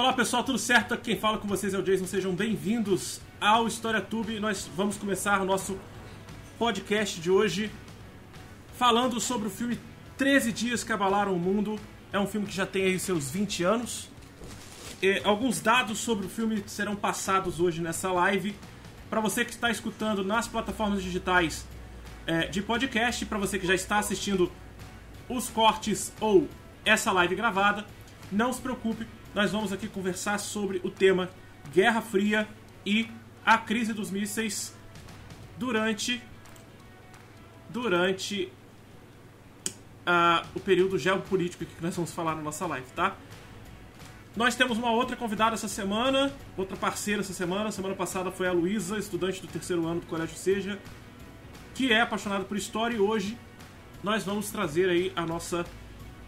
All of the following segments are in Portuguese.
Olá pessoal, tudo certo? Quem fala com vocês é o Jason, sejam bem-vindos ao História Tube. Nós vamos começar o nosso podcast de hoje falando sobre o filme 13 Dias que Abalaram o Mundo. É um filme que já tem aí seus 20 anos. E alguns dados sobre o filme serão passados hoje nessa live. Para você que está escutando nas plataformas digitais é, de podcast, para você que já está assistindo os cortes ou essa live gravada, não se preocupe, nós vamos aqui conversar sobre o tema Guerra Fria e a crise dos mísseis durante durante uh, o período geopolítico que nós vamos falar na nossa live, tá? Nós temos uma outra convidada essa semana, outra parceira essa semana. Semana passada foi a Luísa, estudante do terceiro ano do Colégio Seja, que é apaixonada por história e hoje nós vamos trazer aí a nossa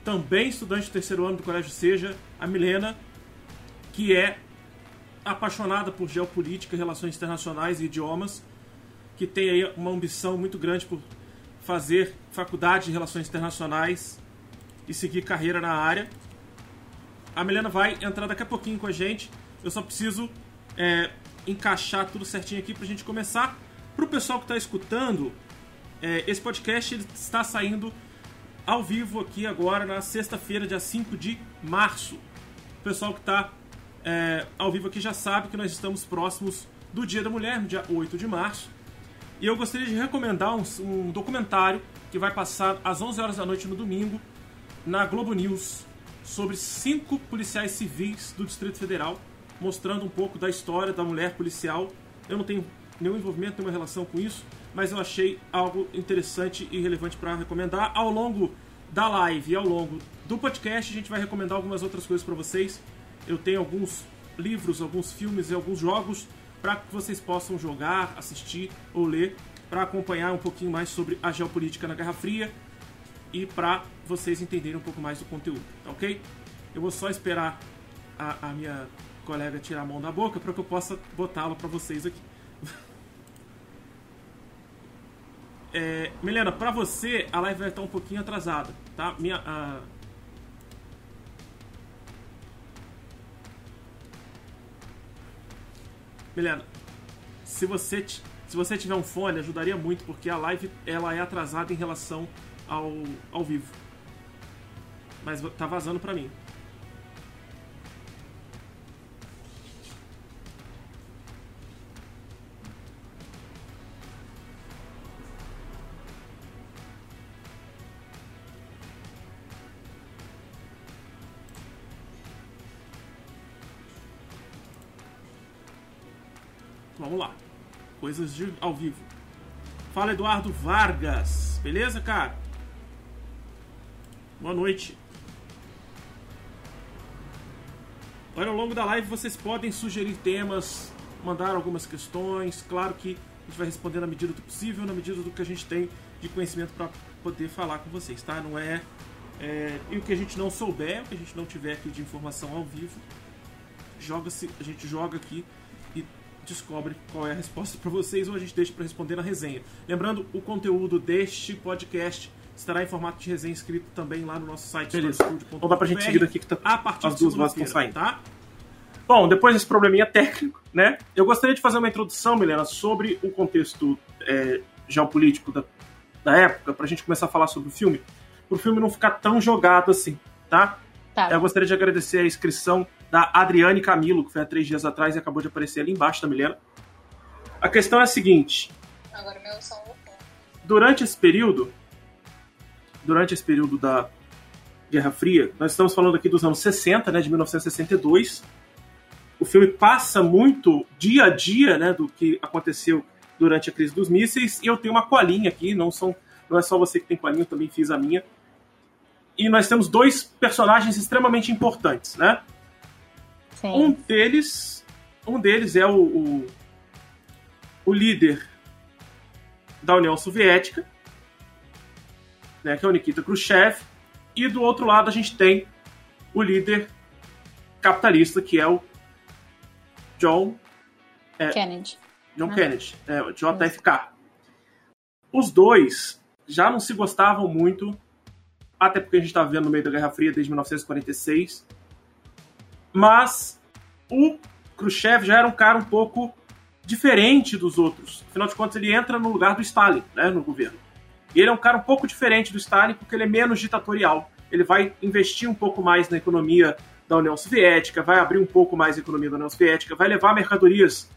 também estudante do terceiro ano do Colégio Seja, a Milena, que é apaixonada por geopolítica, relações internacionais e idiomas, que tem aí uma ambição muito grande por fazer faculdade de relações internacionais e seguir carreira na área. A Milena vai entrar daqui a pouquinho com a gente. Eu só preciso é, encaixar tudo certinho aqui para a gente começar. Para o pessoal que está escutando, é, esse podcast está saindo ao vivo aqui agora na sexta-feira, dia 5 de março. O pessoal que está é, ao vivo aqui já sabe que nós estamos próximos do Dia da Mulher, no dia 8 de março. E eu gostaria de recomendar um, um documentário que vai passar às 11 horas da noite no domingo na Globo News sobre cinco policiais civis do Distrito Federal, mostrando um pouco da história da mulher policial. Eu não tenho nenhum envolvimento, nenhuma relação com isso, mas eu achei algo interessante e relevante para recomendar. Ao longo da live e ao longo do podcast, a gente vai recomendar algumas outras coisas para vocês. Eu tenho alguns livros, alguns filmes e alguns jogos para que vocês possam jogar, assistir ou ler para acompanhar um pouquinho mais sobre a geopolítica na Guerra Fria e para vocês entenderem um pouco mais do conteúdo, tá ok? Eu vou só esperar a, a minha colega tirar a mão da boca para que eu possa botá-lo para vocês aqui. É, Milena, para você a live vai estar um pouquinho atrasada, tá? Minha. Milena, se você se você tiver um fone ajudaria muito porque a live ela é atrasada em relação ao, ao vivo. Mas tá vazando para mim. Vamos lá. Coisas de ao vivo. Fala Eduardo Vargas. Beleza, cara? Boa noite. Olha, ao longo da live vocês podem sugerir temas, mandar algumas questões. Claro que a gente vai responder na medida do possível, na medida do que a gente tem de conhecimento para poder falar com vocês, tá? Não é, é, E o que a gente não souber, o que a gente não tiver aqui de informação ao vivo, joga -se, a gente joga aqui descobre qual é a resposta para vocês ou a gente deixa para responder na resenha. Lembrando, o conteúdo deste podcast estará em formato de resenha escrito também lá no nosso site. Beleza. Então dá pra gente seguir daqui que tá, a partir as duas vozes estão saindo. Tá? Bom, depois desse probleminha técnico, né? Eu gostaria de fazer uma introdução, Milena, sobre o contexto é, geopolítico da, da época, pra gente começar a falar sobre o filme, pro filme não ficar tão jogado assim, tá? Tá. Eu gostaria de agradecer a inscrição da Adriane Camilo, que foi há três dias atrás e acabou de aparecer ali embaixo da Milena. A questão é a seguinte. Agora meu som. Durante esse período, durante esse período da Guerra Fria, nós estamos falando aqui dos anos 60, né, de 1962. O filme passa muito dia a dia, né, do que aconteceu durante a crise dos mísseis, e eu tenho uma colinha aqui, não são não é só você que tem colinha, eu também fiz a minha. E nós temos dois personagens extremamente importantes, né? Sim. Um deles, um deles é o, o, o líder da União Soviética, né, que é o Nikita Khrushchev, e do outro lado a gente tem o líder capitalista, que é o John é, Kennedy. John Ah. Kennedy, é, o JFK. Os dois já não se gostavam muito, até porque a gente está vendo no meio da Guerra Fria desde 1946. Mas o Khrushchev já era um cara um pouco diferente dos outros. Afinal de contas, ele entra no lugar do Stalin, né, no governo. E ele é um cara um pouco diferente do Stalin porque ele é menos ditatorial. Ele vai investir um pouco mais na economia da União Soviética, vai abrir um pouco mais a economia da União Soviética, vai levar mercadorias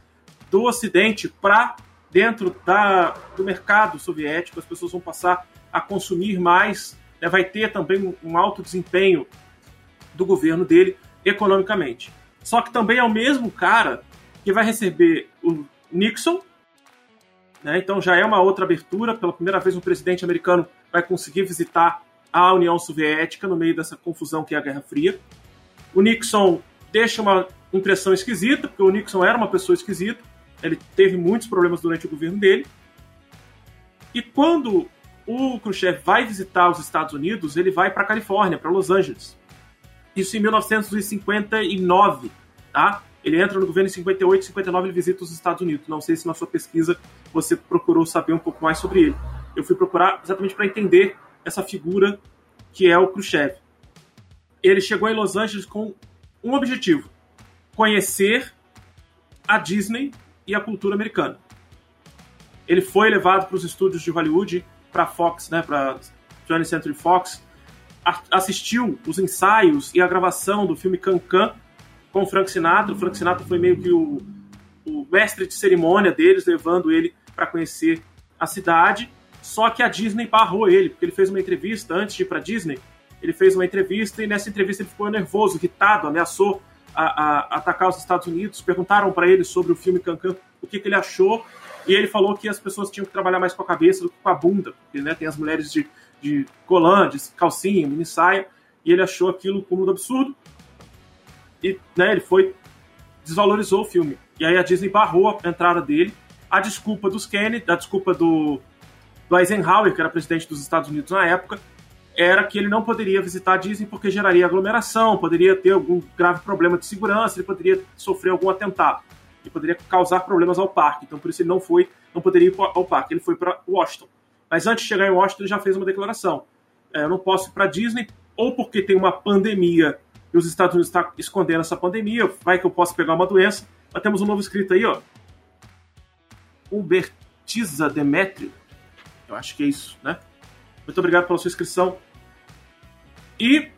do Ocidente para dentro da, do mercado soviético, as pessoas vão passar a consumir mais, né, vai ter também um, alto desempenho do governo dele economicamente. Só que também é o mesmo cara que vai receber o Nixon, né, então já é uma outra abertura, pela primeira vez um presidente americano vai conseguir visitar a União Soviética no meio dessa confusão que é a Guerra Fria. O Nixon deixa uma impressão esquisita, porque o Nixon era uma pessoa esquisita, ele teve muitos problemas durante o governo dele. E quando o Khrushchev vai visitar os Estados Unidos, ele vai para a Califórnia, para Los Angeles. Isso em 1959, tá? Ele entra no governo em 58, 59 ele visita os Estados Unidos. Não sei se na sua pesquisa você procurou saber um pouco mais sobre ele. Eu fui procurar exatamente para entender essa figura que é o Khrushchev. Ele chegou em Los Angeles com um objetivo: conhecer a Disney e a cultura americana. Ele foi levado para os estúdios de Hollywood, para Fox, né, para 20th Century Fox, assistiu os ensaios e a gravação do filme Cancan com Frank Sinatra. O Frank Sinatra foi meio que o, o mestre de cerimônia deles, levando ele para conhecer a cidade. Só que a Disney barrou ele, porque ele fez uma entrevista antes de ir para Disney. Ele fez uma entrevista e nessa entrevista ele ficou nervoso, irritado, ameaçou a, a, atacar os Estados Unidos, perguntaram para ele sobre o filme Cancan, o que, que, ele achou, e ele falou que as pessoas tinham que trabalhar mais com a cabeça do que com a bunda, porque né, tem as mulheres de, de colã, de calcinha, mini saia, e ele achou aquilo como um absurdo, e né, ele foi, desvalorizou o filme. E aí a Disney barrou a entrada dele, a desculpa dos Kennedy, a desculpa do, do Eisenhower, que era presidente dos Estados Unidos na época, era que ele não poderia visitar a Disney porque geraria aglomeração, poderia ter algum grave problema de segurança, ele poderia sofrer algum atentado e poderia causar problemas ao parque. Então por isso ele não foi, não poderia ir ao parque. Ele foi para Washington. Mas antes de chegar em Washington ele já fez uma declaração: é, eu não posso ir para Disney ou porque tem uma pandemia e os Estados Unidos estão escondendo essa pandemia, vai que eu posso pegar uma doença. Mas temos um novo escrito aí, ó. Hubertiza Demetrio. Eu acho que é isso, né? Muito obrigado pela sua inscrição. E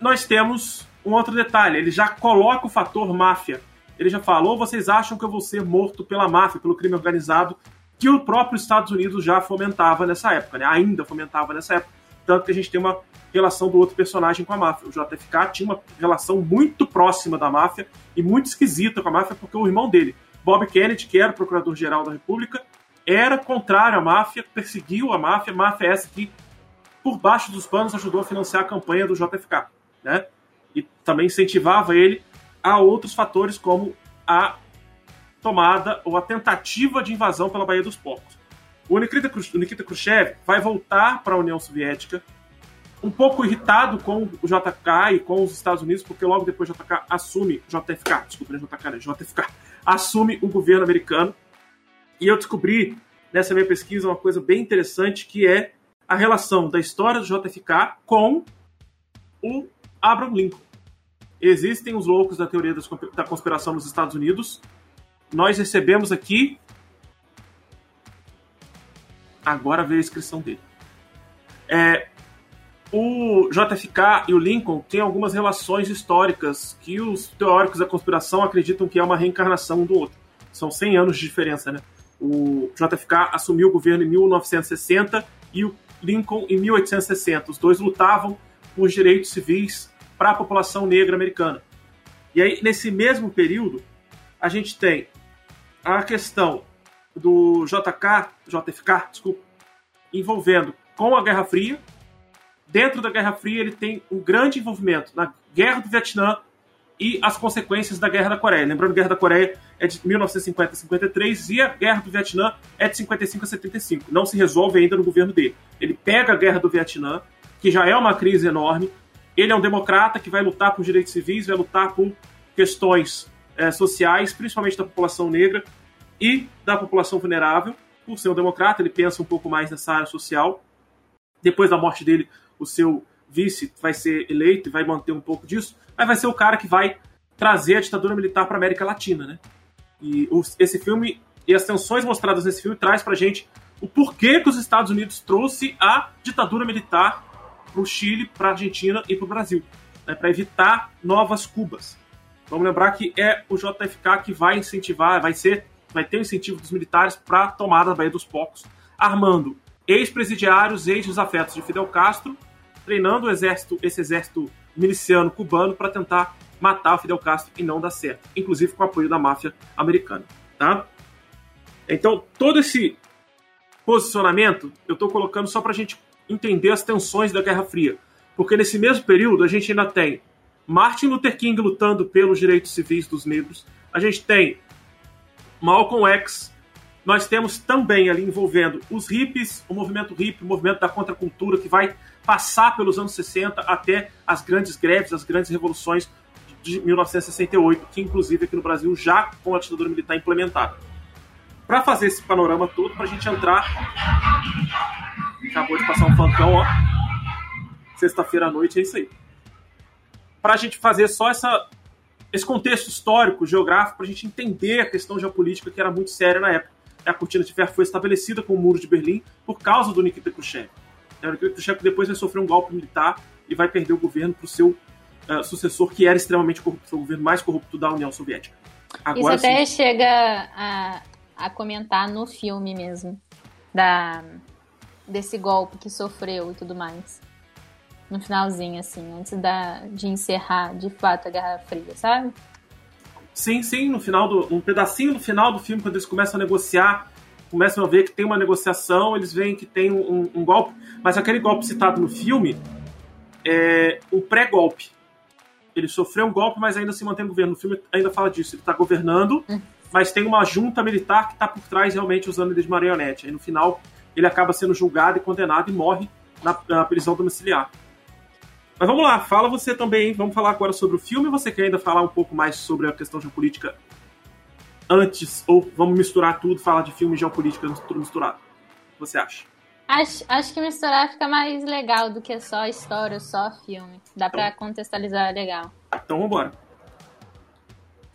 nós temos um outro detalhe: ele já coloca o fator máfia. Ele já falou: vocês acham que eu vou ser morto pela máfia, pelo crime organizado, que o próprio Estados Unidos já fomentava nessa época, né? ainda fomentava nessa época. Tanto que a gente tem uma relação do outro personagem com a máfia. O JFK tinha uma relação muito próxima da máfia e muito esquisita com a máfia, porque o irmão dele, Bob Kennedy, que era procurador-geral da República, era contrário à máfia, perseguiu a máfia, máfia essa que, por baixo dos panos, ajudou a financiar a campanha do JFK, né? E também incentivava ele a outros fatores como a tomada ou a tentativa de invasão pela Baía dos Porcos. O Nikita, Khrushchev vai voltar para a União Soviética, um pouco irritado com o JK e com os Estados Unidos, porque logo depois o JK assume, JFK, desculpa, é JK, né? JFK, assume o governo americano e eu descobri nessa minha pesquisa uma coisa bem interessante que é a relação da história do JFK com o Abraham Lincoln. Existem os loucos da teoria da conspiração nos Estados Unidos. Nós recebemos aqui. Agora veio a inscrição dele. É, o JFK e o Lincoln têm algumas relações históricas que os teóricos da conspiração acreditam que é uma reencarnação um do outro. São 100 anos de diferença, né? O JFK assumiu o governo em 1960 e o Lincoln em 1860. Os dois lutavam por direitos civis para a população negra americana. E aí, nesse mesmo período, a gente tem a questão do JK, JFK, desculpa, envolvendo com a Guerra Fria. Dentro da Guerra Fria, ele tem um grande envolvimento na Guerra do Vietnã e as consequências da Guerra da Coreia. Lembrando, a Guerra da Coreia é de 1950 a 53 e a Guerra do Vietnã é de 55 a 75. Não se resolve ainda no governo dele. Ele pega a Guerra do Vietnã, que já é uma crise enorme. Ele é um democrata que vai lutar por direitos civis, vai lutar por questões é, sociais, principalmente da população negra e da população vulnerável. Por ser um democrata, ele pensa um pouco mais nessa área social. Depois da morte dele, o seu vice vai ser eleito e vai manter um pouco disso, mas vai ser o cara que vai trazer a ditadura militar para América Latina, né? E os, esse filme e as tensões mostradas nesse filme traz pra gente o porquê que os Estados Unidos trouxe a ditadura militar pro Chile, pra Argentina e pro Brasil, né, para evitar novas Cubas. Vamos lembrar que é o JFK que vai incentivar, vai ser, vai ter o incentivo dos militares para a tomada da Baía dos Porcos, armando ex-presidiários, ex-desafetos de Fidel Castro, treinando o exército, esse exército miliciano cubano para tentar matar o Fidel Castro e não dar certo, inclusive com o apoio da máfia americana, tá? Então, todo esse posicionamento eu estou colocando só para a gente entender as tensões da Guerra Fria, porque nesse mesmo período a gente ainda tem Martin Luther King lutando pelos direitos civis dos negros, a gente tem Malcolm X, nós temos também ali envolvendo os hippies, o movimento hippie, o movimento da contracultura que vai passar pelos anos 60 até as grandes greves, as grandes revoluções de 1968, que inclusive aqui no Brasil já com a ditadura militar implementada. Para fazer esse panorama todo, para a gente entrar. Acabou de passar um fantão, ó. Sexta-feira à noite, é isso aí. Para a gente fazer só essa, esse contexto histórico, geográfico, para a gente entender a questão geopolítica que era muito séria na época. A cortina de ferro foi estabelecida com o Muro de Berlim por causa do Nikita Khrushchev. O Nikita Khrushchev depois vai sofrer um golpe militar e vai perder o governo para o seu uh, sucessor, que era extremamente corrupto, o governo mais corrupto da União Soviética. Agora, Isso até sim. chega a, a comentar no filme mesmo, da, desse golpe que sofreu e tudo mais. No finalzinho, assim, antes da, de encerrar de fato a Guerra Fria, sabe? Sim, sim, no final do. Um pedacinho no final do filme, quando eles começam a negociar, começam a ver que tem uma negociação, eles veem que tem um, um golpe, mas aquele golpe citado no filme é um pré-golpe. Ele sofreu um golpe, mas ainda se mantém no governo. No filme ainda fala disso. Ele está governando, hum. mas tem uma junta militar que está por trás realmente usando ele de marionete. Aí no final ele acaba sendo julgado e condenado e morre na, na prisão domiciliar. Mas vamos lá, fala você também? Vamos falar agora sobre o filme. Você quer ainda falar um pouco mais sobre a questão geopolítica antes? Ou vamos misturar tudo, falar de filme e geopolítica tudo misturado? O que você acha? Acho, acho que misturar fica mais legal do que só história, só filme. Dá então, pra contextualizar legal. Então vambora.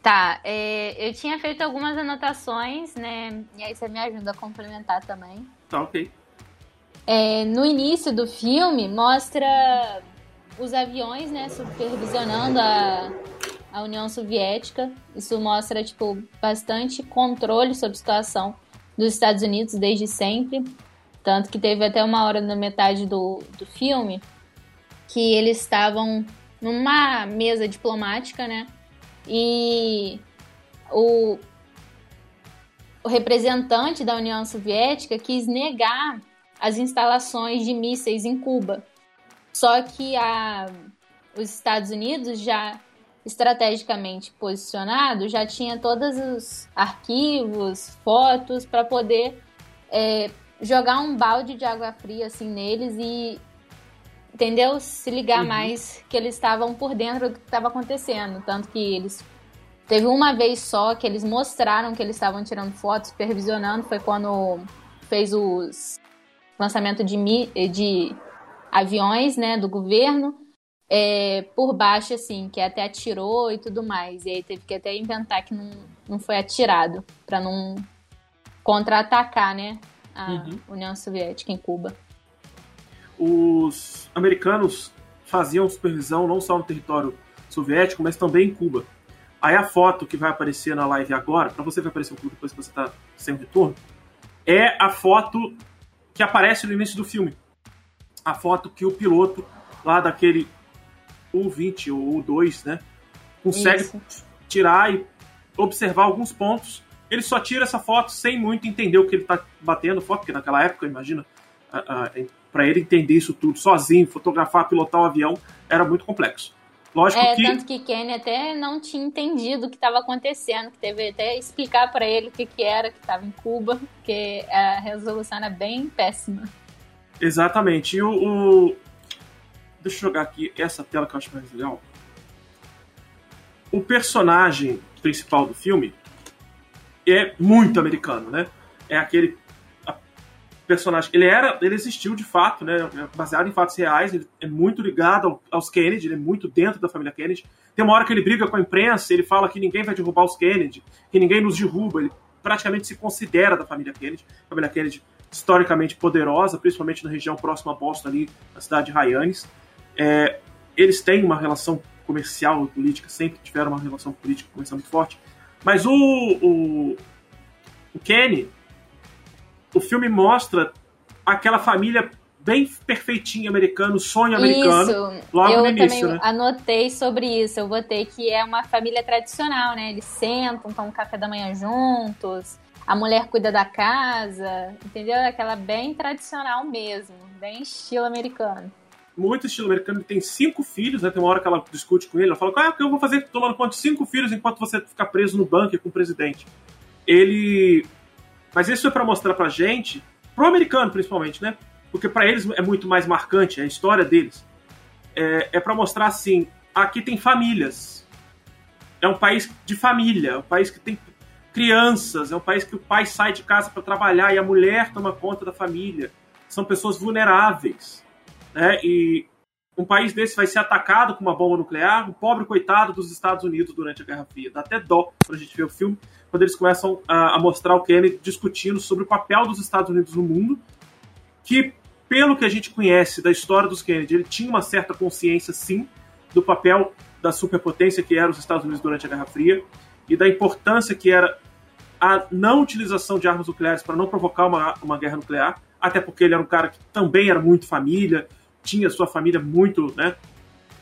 Tá, é, eu tinha feito algumas anotações, né? E aí você me ajuda a complementar também. Tá, ok. É, no início do filme, mostra os aviões, né, supervisionando a, a União Soviética. Isso mostra, tipo, bastante controle sobre a situação dos Estados Unidos desde sempre. Tanto que teve até uma hora na metade do, do filme que eles estavam numa mesa diplomática, né? E o, o representante da União Soviética quis negar as instalações de mísseis em Cuba. Só que a, os Estados Unidos já estrategicamente posicionado já tinha todos os arquivos, fotos para poder é, jogar um balde de água fria assim neles e entendeu? Se ligar uhum. mais que eles estavam por dentro do que estava acontecendo, tanto que eles teve uma vez só que eles mostraram que eles estavam tirando fotos, supervisionando, foi quando fez os lançamento de, de aviões, né, do governo. É, por baixo, assim, que até atirou e tudo mais. E aí teve que até inventar que não, não foi atirado, para não contra-atacar, né? a uhum. União Soviética em Cuba. Os americanos faziam supervisão não só no território soviético, mas também em Cuba. Aí a foto que vai aparecer na live agora, para você vai aparecer um pouco depois que você está sem retorno, é a foto que aparece no início do filme. A foto que o piloto lá daquele U-20 ou U-2, né, consegue Isso. tirar e observar alguns pontos ele só tira essa foto sem muito entender o que ele tá batendo foto, porque naquela época, imagina, para ele entender isso tudo sozinho, fotografar, pilotar o um avião, era muito complexo. Lógico é, que... tanto que Kenny até não tinha entendido o que estava acontecendo, que teve até explicar para ele o que, que era que estava em Cuba, porque a resolução era bem péssima. Exatamente. E o, o, Deixa eu jogar aqui essa tela que eu acho mais legal. O personagem principal do filme, é muito americano, né? É aquele personagem. Ele era, ele existiu de fato, né? Baseado em fatos reais. Ele é muito ligado aos Kennedy, ele é muito dentro da família Kennedy. Tem uma hora que ele briga com a imprensa, ele fala que ninguém vai derrubar os Kennedy, que ninguém nos derruba. Ele praticamente se considera da família Kennedy. A família Kennedy historicamente poderosa, principalmente na região próxima a Boston, ali, na cidade de Hyannis. É, eles têm uma relação comercial e política, sempre tiveram uma relação política comercial muito forte. Mas o, o, o Kenny, o filme mostra aquela família bem perfeitinha americano, sonho americano. Isso. Logo eu no início, também né? anotei sobre isso. Eu botei que é uma família tradicional, né? Eles sentam, tomam café da manhã juntos. A mulher cuida da casa, entendeu? Aquela bem tradicional mesmo, bem estilo americano. Muito estilo americano. Tem cinco filhos, né? Tem uma hora que ela discute com ele. Ela fala: Ah, que eu vou fazer tomando conta de cinco filhos enquanto você ficar preso no bunker com o presidente. Ele. Mas isso é para mostrar pra gente, pro americano principalmente, né? porque para eles é muito mais marcante a história deles. É, é para mostrar assim: aqui tem famílias. É um país de família, é um país que tem crianças, é um país que o pai sai de casa para trabalhar e a mulher toma conta da família. São pessoas vulneráveis. Né? E um país desse vai ser atacado com uma bomba nuclear, um pobre coitado dos Estados Unidos durante a Guerra Fria. Dá até dó quando a gente vê o filme, quando eles começam a, a mostrar o Kennedy discutindo sobre o papel dos Estados Unidos no mundo que, pelo que a gente conhece da história dos Kennedy, ele tinha uma certa consciência, sim, do papel da superpotência que era os Estados Unidos durante a Guerra Fria e da importância que era a não utilização de armas nucleares para não provocar uma, uma guerra nuclear, até porque ele era um cara que também era muito família, tinha sua família muito, né?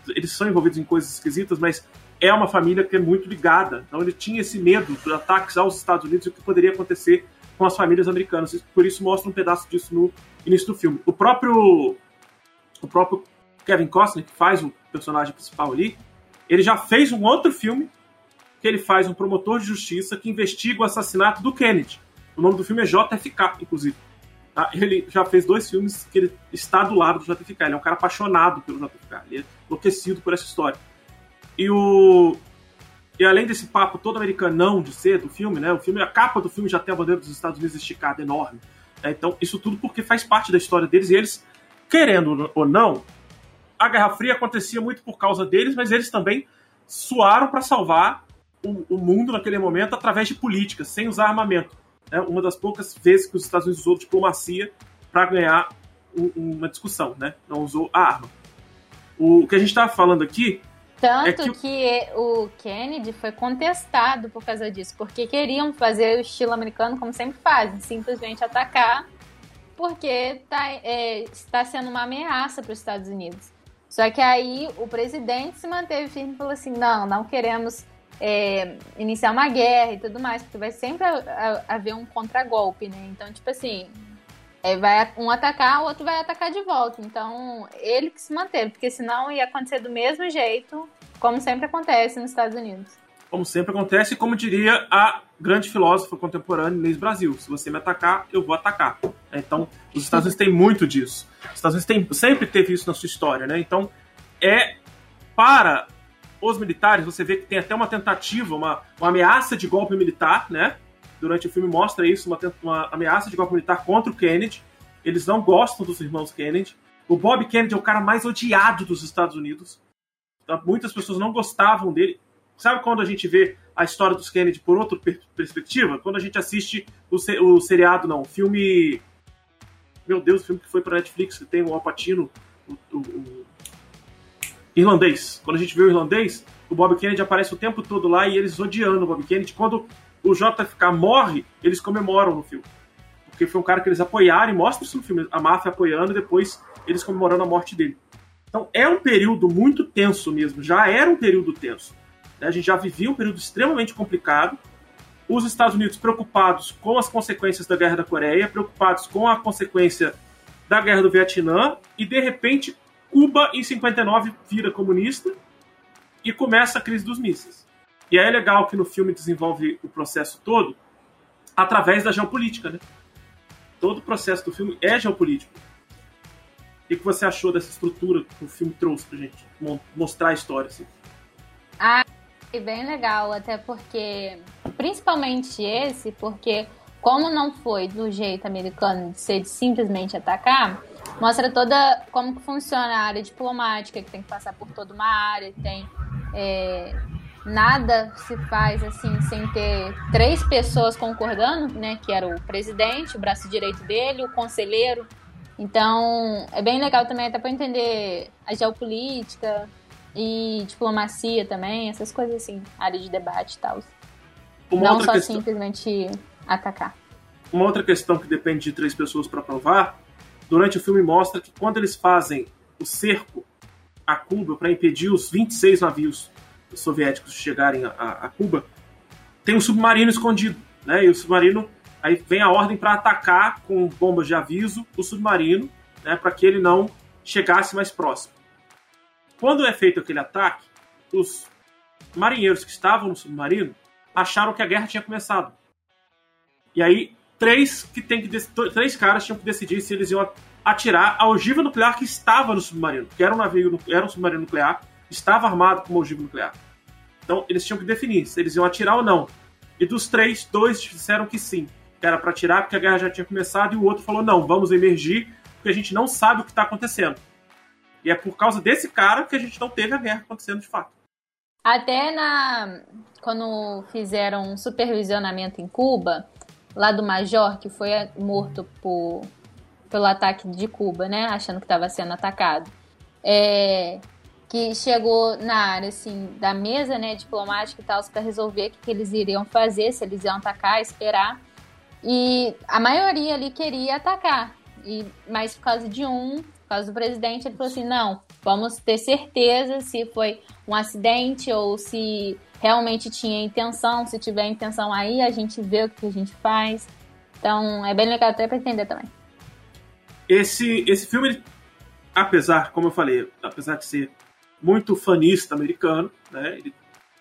Eles são envolvidos em coisas esquisitas, mas é uma família que é muito ligada. Então ele tinha esse medo de ataques aos Estados Unidos e o que poderia acontecer com as famílias americanas. Por isso mostra um pedaço disso no início do filme. O próprio o próprio Kevin Costner, que faz o personagem principal ali, ele já fez um outro filme que ele faz um promotor de justiça que investiga o assassinato do Kennedy. O nome do filme é JFK, inclusive. Tá? Ele já fez dois filmes que ele está do lado do JFK. Ele é um cara apaixonado pelo JFK. Ele é enlouquecido por essa história. E o e além desse papo todo americanão de ser do filme, né? O filme, a capa do filme já tem a bandeira dos Estados Unidos esticada enorme. Né? Então, isso tudo porque faz parte da história deles e eles, querendo ou não, a Guerra Fria acontecia muito por causa deles, mas eles também suaram para salvar o, o, mundo naquele momento através de políticas, sem usar armamento. É uma das poucas vezes que os Estados Unidos usou diplomacia para ganhar um, uma discussão, né? Não usou a arma. O, o que a gente estava falando aqui tanto é que... que... o Kennedy foi contestado por causa disso, porque queriam fazer o estilo americano como sempre fazem, simplesmente atacar, porque tá, é, está sendo uma ameaça para os Estados Unidos. Só que aí o presidente se manteve firme e falou assim: não, não queremos é, iniciar uma guerra e tudo mais, porque vai sempre haver um contragolpe, né? Então, tipo assim, é, vai um atacar, o outro vai atacar de volta. Então, ele que se manteve, porque senão ia acontecer do mesmo jeito, como sempre acontece nos Estados Unidos. Como sempre acontece, como diria a grande filósofa contemporânea Inês Brasil: se você me atacar, eu vou atacar. Então, os Estados Unidos têm muito disso. Os Estados Unidos têm, sempre teve isso na sua história, né? Então, é para os militares, você vê que tem até uma tentativa, uma, uma ameaça de golpe militar, né? durante o filme mostra isso, uma, uma ameaça de golpe militar contra o Kennedy. Eles não gostam dos irmãos Kennedy. O Bob Kennedy é o cara mais odiado dos Estados Unidos. Então, muitas pessoas não gostavam dele. Sabe quando a gente vê a história dos Kennedy por outra per perspectiva? Quando a gente assiste o, o seriado, não, o filme. Meu Deus, o filme que foi para Netflix, que tem o Alpatino, o, o, irlandês. Quando a gente vê o irlandês, o Bob Kennedy aparece o tempo todo lá e eles odiando o Bob Kennedy. Quando o JFK morre, eles comemoram no filme. Porque foi um cara que eles apoiaram e mostra isso no filme, a máfia apoiando e depois eles comemorando a morte dele. Então é um período muito tenso mesmo, já era um período tenso. Né? A gente já vivia um período extremamente complicado. Os Estados Unidos preocupados com as consequências da Guerra da Coreia, preocupados com a consequência da Guerra do Vietnã, e de repente Cuba em 59 vira comunista e começa a crise dos mísseis. E é legal que no filme desenvolve o processo todo através da geopolítica, né? Todo o processo do filme é geopolítico. O que você achou dessa estrutura que o filme trouxe pra gente mostrar a história? Assim? Ah, bem legal, até porque, principalmente esse, porque como não foi do jeito americano de ser de simplesmente atacar, mostra toda como que funciona a área diplomática, que tem que passar por toda uma área, tem é, nada se faz assim sem ter três pessoas concordando, né? Que era o presidente, o braço direito dele, o conselheiro. Então é bem legal também até para entender a geopolítica e diplomacia também, essas coisas assim, área de debate e tal. Não só questão... simplesmente atacar. Uma outra questão que depende de três pessoas para provar, durante o filme mostra que quando eles fazem o cerco a Cuba para impedir os 26 navios soviéticos chegarem a, a, Cuba, tem um submarino escondido, né? E o submarino aí vem a ordem para atacar com bombas de aviso o submarino, né? Para que ele não chegasse mais próximo. Quando é feito aquele ataque, os marinheiros que estavam no submarino acharam que a guerra tinha começado. E aí três que tem que três caras tinham que decidir se eles iam atirar a ogiva nuclear que estava no submarino, que era um navio, era um submarino nuclear, estava armado com uma ogiva nuclear. Então eles tinham que definir se eles iam atirar ou não. E dos três, dois disseram que sim, que era para atirar porque a guerra já tinha começado, e o outro falou não, vamos emergir porque a gente não sabe o que está acontecendo. E é por causa desse cara que a gente não teve a guerra acontecendo de fato. Até na quando fizeram um supervisionamento em Cuba, lá do Major, que foi morto por, pelo ataque de Cuba, né? Achando que estava sendo atacado. É, que chegou na área assim da mesa, né, diplomática e tal, para resolver o que, que, eles iriam fazer, se eles iam atacar, esperar. E a maioria ali queria atacar. E mas por causa de um, por causa do presidente, ele falou assim: "Não, vamos ter certeza se foi um acidente ou se realmente tinha intenção. Se tiver intenção aí, a gente vê o que a gente faz. Então é bem legal até para entender também. Esse, esse filme, apesar, como eu falei, apesar de ser muito fanista americano, né, ele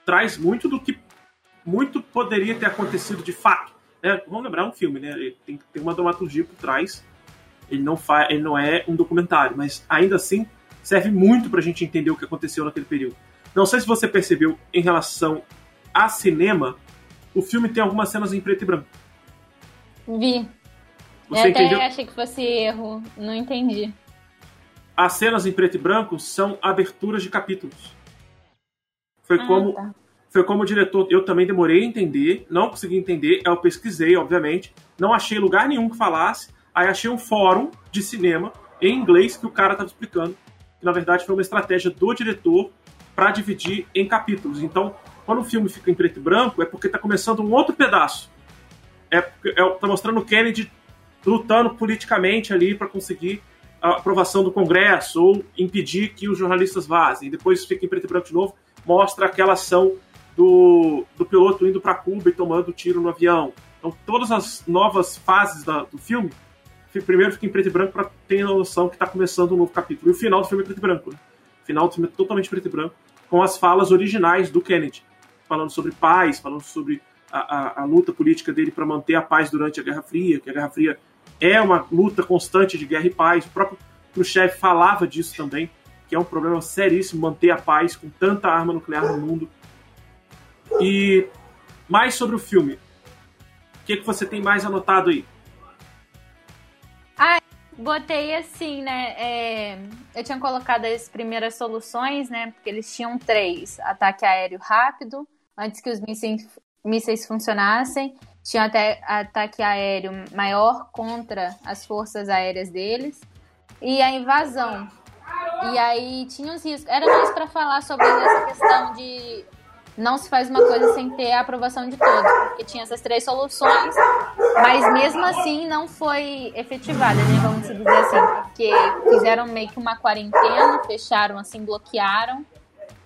traz muito do que muito poderia ter acontecido de fato. Né? Vamos lembrar, um filme, né? Ele tem, tem uma dramaturgia por trás. Ele não, faz, ele não é um documentário, mas ainda assim serve muito para a gente entender o que aconteceu naquele período. Não sei se você percebeu em relação a cinema, o filme tem algumas cenas em preto e branco. Vi. Você Eu entendeu? até achei que fosse erro, não entendi. As cenas em preto e branco são aberturas de capítulos. Foi ah, como tá. foi como o diretor, eu também demorei a entender, não consegui entender, eu pesquisei, obviamente, não achei lugar nenhum que falasse, aí achei um fórum de cinema em inglês que o cara estava explicando, que na verdade foi uma estratégia do diretor para dividir em capítulos. Então, quando o filme fica em preto e branco, é porque está começando um outro pedaço. É, é tá mostrando o Kennedy lutando politicamente ali para conseguir a aprovação do Congresso ou impedir que os jornalistas vazem. Depois fica em preto e branco de novo, mostra aquela ação do, do piloto indo para Cuba e tomando tiro no avião. Então, todas as novas fases da, do filme, primeiro fica em preto e branco para ter a noção que está começando um novo capítulo. E o final do filme é preto e branco. Né? final do filme é totalmente preto e branco, com as falas originais do Kennedy, falando sobre paz, falando sobre a, a, a luta política dele para manter a paz durante a Guerra Fria, que a Guerra Fria é uma luta constante de guerra e paz. O próprio Khrushchev falava disso também, que é um problema seríssimo manter a paz com tanta arma nuclear no mundo. E mais sobre o filme. O que, que você tem mais anotado aí? Botei assim, né? É, eu tinha colocado as primeiras soluções, né? Porque eles tinham três: ataque aéreo rápido, antes que os mísseis, mísseis funcionassem. Tinha até ataque aéreo maior contra as forças aéreas deles. E a invasão. E aí tinha os riscos. Era mais para falar sobre essa questão de não se faz uma coisa sem ter a aprovação de todos, porque tinha essas três soluções, mas mesmo assim não foi efetivada, né, vamos dizer assim, porque fizeram meio que uma quarentena, fecharam assim, bloquearam,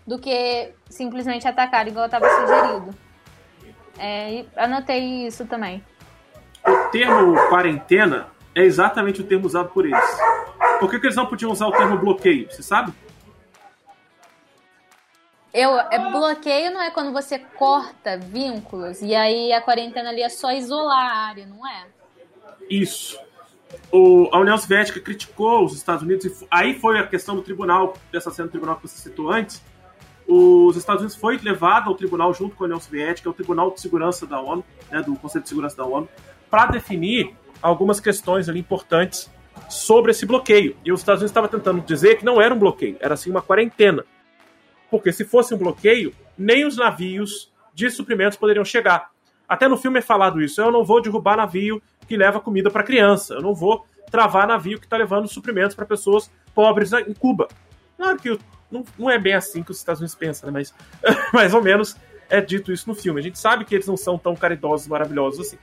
do que simplesmente atacar igual estava sugerido. É, anotei isso também. O termo quarentena é exatamente o termo usado por eles. Por que, que eles não podiam usar o termo bloqueio? Você sabe? Eu, é, bloqueio não é quando você corta vínculos e aí a quarentena ali é só isolar a área, não é? Isso. O, a União Soviética criticou os Estados Unidos e aí foi a questão do tribunal, dessa cena do tribunal que você citou antes. Os Estados Unidos foi levado ao tribunal junto com a União Soviética, ao Tribunal de Segurança da ONU, né, do Conselho de Segurança da ONU, para definir algumas questões ali importantes sobre esse bloqueio. E os Estados Unidos estavam tentando dizer que não era um bloqueio, era sim uma quarentena. Porque se fosse um bloqueio, nem os navios de suprimentos poderiam chegar. Até no filme é falado isso. Eu não vou derrubar navio que leva comida para criança. Eu não vou travar navio que está levando suprimentos para pessoas pobres em Cuba. Claro que não, não, é bem assim que os Estados Unidos pensam, né? mas mais ou menos é dito isso no filme. A gente sabe que eles não são tão caridosos e maravilhosos assim.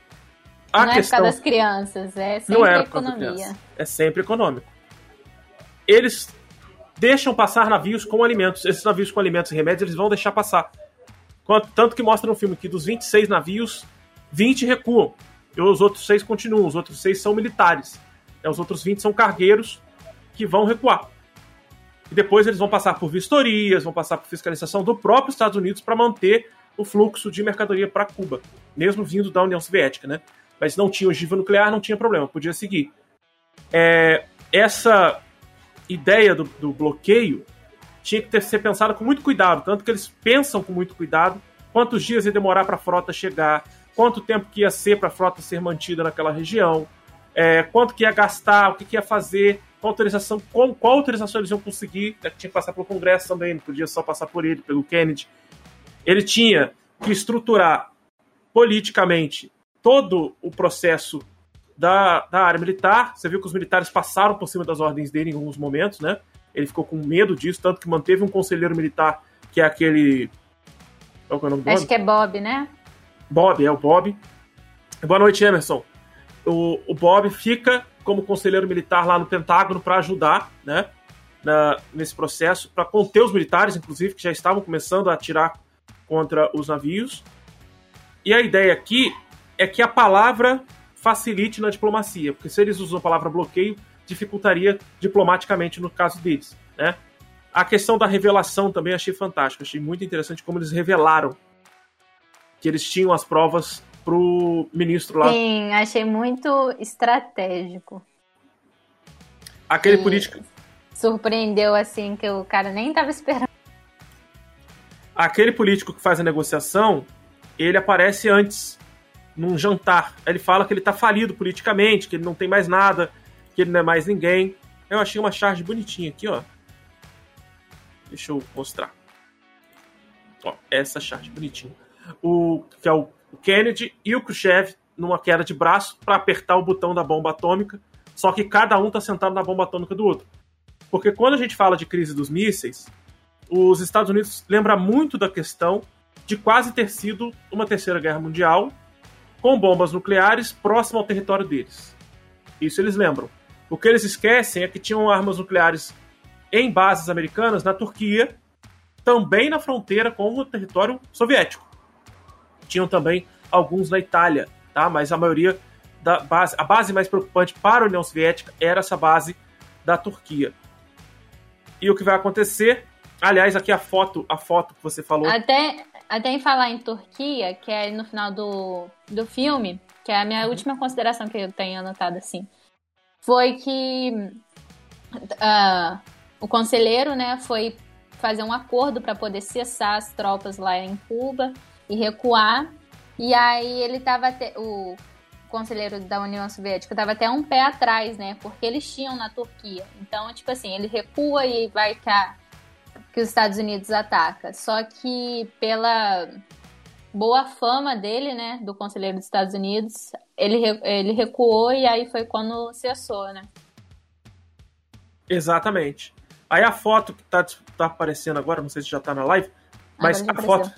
A não questão... é por causa das crianças, é sempre não é economia. É sempre econômico. Eles deixam passar navios com alimentos. Esses navios com alimentos e remédios eles vão deixar passar. Tanto que mostra no filme que dos 26 navios, 20 recuam. E os outros seis continuam. Os outros seis são militares. É, os outros 20 são cargueiros que vão recuar. E depois eles vão passar por vistorias, vão passar por fiscalização do próprio Estados Unidos para manter o fluxo de mercadoria para Cuba, mesmo vindo da União Soviética, né? Mas não tinha ogiva nuclear, não tinha problema, podia seguir. É, essa ideia do, do, bloqueio tinha que ter, ser pensada com muito cuidado, tanto que eles pensam com muito cuidado quantos dias ia demorar para a frota chegar, quanto tempo que ia ser para a frota ser mantida naquela região, é, quanto que ia gastar, o que, que ia fazer, qual autorização, qual, qual autorização eles iam conseguir, né, tinha que passar pelo Congresso também, não podia só passar por ele, pelo Kennedy. Ele tinha que estruturar politicamente todo o processo da, da área militar. Você viu que os militares passaram por cima das ordens dele em alguns momentos, né? Ele ficou com medo disso, tanto que manteve um conselheiro militar, que é aquele. Qual é o nome do Acho que é Bob, né? Bob, é o Bob. Boa noite, Emerson. O, o Bob fica como conselheiro militar lá no Pentágono para ajudar, né? Na, nesse processo, para conter os militares, inclusive, que já estavam começando a atirar contra os navios. E a ideia aqui é que a palavra facilite na diplomacia, porque se eles usam a palavra bloqueio, dificultaria diplomaticamente no caso deles, né? A questão da revelação também achei fantástico, achei muito interessante como eles revelaram que eles tinham as provas pro ministro lá. Sim, achei muito estratégico. Aquele político. Surpreendeu assim que o cara nem tava esperando. Aquele político que faz a negociação, ele aparece antes, num jantar. Ele fala que ele tá falido politicamente, que ele não tem mais nada, que ele não é mais ninguém. Eu achei uma charge bonitinha aqui, ó. Deixa eu mostrar. Ó, essa charge bonitinha. O que é o Kennedy e o Khrushchev numa queda de braço para apertar o botão da bomba atômica, só que cada um está sentado na bomba atômica do outro. Porque quando a gente fala de crise dos mísseis, os Estados Unidos lembra muito da questão de quase ter sido uma terceira guerra mundial com bombas nucleares próximo ao território deles. Isso eles lembram. O que eles esquecem é que tinham armas nucleares em bases americanas na Turquia, também na fronteira com o território soviético tinham também alguns na Itália, tá? Mas a maioria da base, a base mais preocupante para a União Soviética era essa base da Turquia. E o que vai acontecer? Aliás, aqui a foto, a foto que você falou. Até, até em falar em Turquia, que é no final do, do filme, que é a minha uhum. última consideração que eu tenho anotado assim, foi que uh, o conselheiro, né, foi fazer um acordo para poder cessar as tropas lá em Cuba e recuar. E aí ele tava até, o conselheiro da União Soviética estava até um pé atrás, né? Porque eles tinham na Turquia. Então, tipo assim, ele recua e vai a, que os Estados Unidos ataca. Só que pela boa fama dele, né, do conselheiro dos Estados Unidos, ele, ele recuou e aí foi quando cessou, né? Exatamente. Aí a foto que tá, tá aparecendo agora, não sei se já tá na live, mas a foto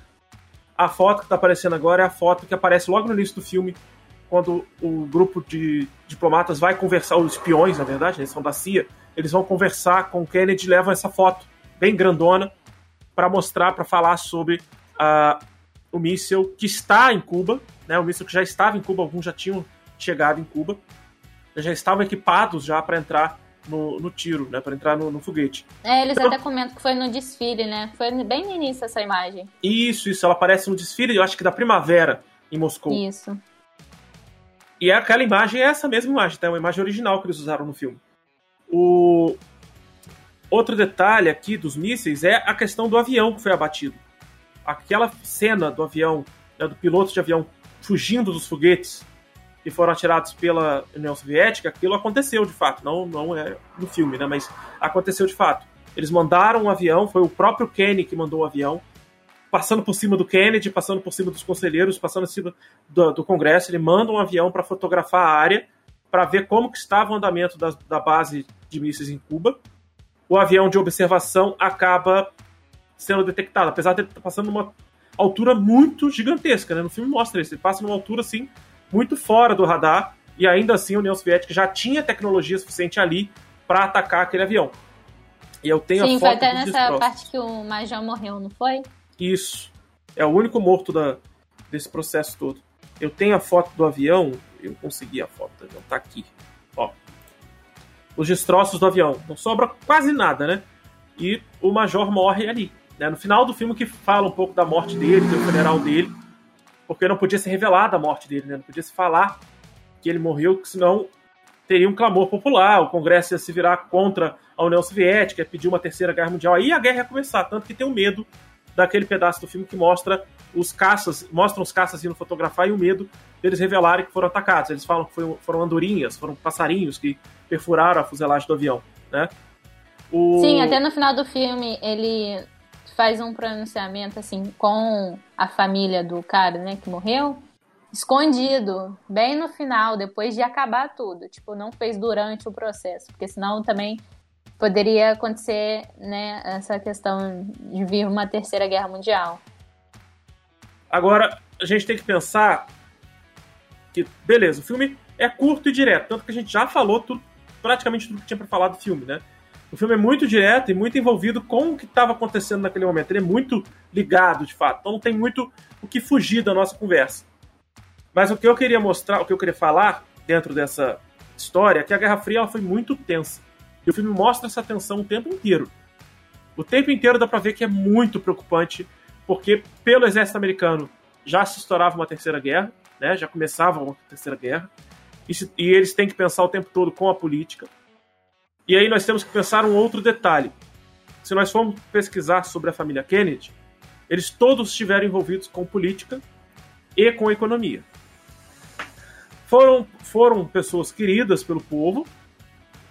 a foto que está aparecendo agora é a foto que aparece logo no início do filme, quando o grupo de diplomatas vai conversar, os espiões, na verdade, eles são da CIA, eles vão conversar com o Kennedy e levam essa foto, bem grandona, para mostrar, para falar sobre uh, o míssil que está em Cuba, né, o míssil que já estava em Cuba, alguns já tinham chegado em Cuba, já estavam equipados já para entrar no, no tiro, né? Para entrar no, no, foguete. É, eles então, até comentam que foi no desfile, né? Foi bem no início essa imagem. Isso, isso. Ela aparece no desfile, eu acho que da primavera em Moscou. Isso. E aquela imagem é essa mesma imagem, tá? É uma imagem original que eles usaram no filme. O outro detalhe aqui dos mísseis é a questão do avião que foi abatido. Aquela cena do avião, né, do piloto de avião fugindo dos foguetes, e foram atirados pela União Soviética, aquilo aconteceu de fato, não, não é no filme, né, mas aconteceu de fato. Eles mandaram um avião, foi o próprio Kenny que mandou o avião, passando por cima do Kennedy, passando por cima dos conselheiros, passando por cima do, do Congresso, ele manda um avião para fotografar a área, para ver como que estava o andamento da, da base de mísseis em Cuba. O avião de observação acaba sendo detectado, apesar de ele estar passando numa altura muito gigantesca, né? No filme mostra isso, ele passa numa altura assim muito fora do radar e ainda assim a União Soviética já tinha tecnologia suficiente ali para atacar aquele avião. E eu tenho Sim, a foto foi até nessa parte que o Major morreu, não foi? Isso. É o único morto da, desse processo todo. Eu tenho a foto do avião. Eu consegui a foto do avião. Tá aqui. Ó. Os destroços do avião. Não sobra quase nada, né? E o Major morre ali. Né? No final do filme que fala um pouco da morte dele, do funeral dele. Porque não podia ser revelada a morte dele, né? Não podia se falar que ele morreu, senão teria um clamor popular. O Congresso ia se virar contra a União Soviética, ia pedir uma terceira guerra mundial. Aí a guerra ia começar. Tanto que tem o medo daquele pedaço do filme que mostra os caças, mostram os caças indo fotografar e o medo deles revelarem que foram atacados. Eles falam que foram andorinhas, foram passarinhos que perfuraram a fuselagem do avião, né? O... Sim, até no final do filme ele faz um pronunciamento assim com a família do cara, né, que morreu, escondido, bem no final, depois de acabar tudo. Tipo, não fez durante o processo, porque senão também poderia acontecer, né, essa questão de vir uma terceira guerra mundial. Agora, a gente tem que pensar que, beleza, o filme é curto e direto, tanto que a gente já falou tudo, praticamente tudo que tinha para falar do filme, né? O filme é muito direto e muito envolvido com o que estava acontecendo naquele momento. Ele é muito ligado, de fato. Então não tem muito o que fugir da nossa conversa. Mas o que eu queria mostrar, o que eu queria falar dentro dessa história é que a Guerra Fria foi muito tensa. E o filme mostra essa tensão o tempo inteiro. O tempo inteiro dá pra ver que é muito preocupante, porque pelo exército americano já se estourava uma terceira guerra, né? já começava uma terceira guerra, e, se, e eles têm que pensar o tempo todo com a política. E aí nós temos que pensar um outro detalhe. Se nós formos pesquisar sobre a família Kennedy, eles todos estiveram envolvidos com política e com economia. Foram, foram pessoas queridas pelo povo,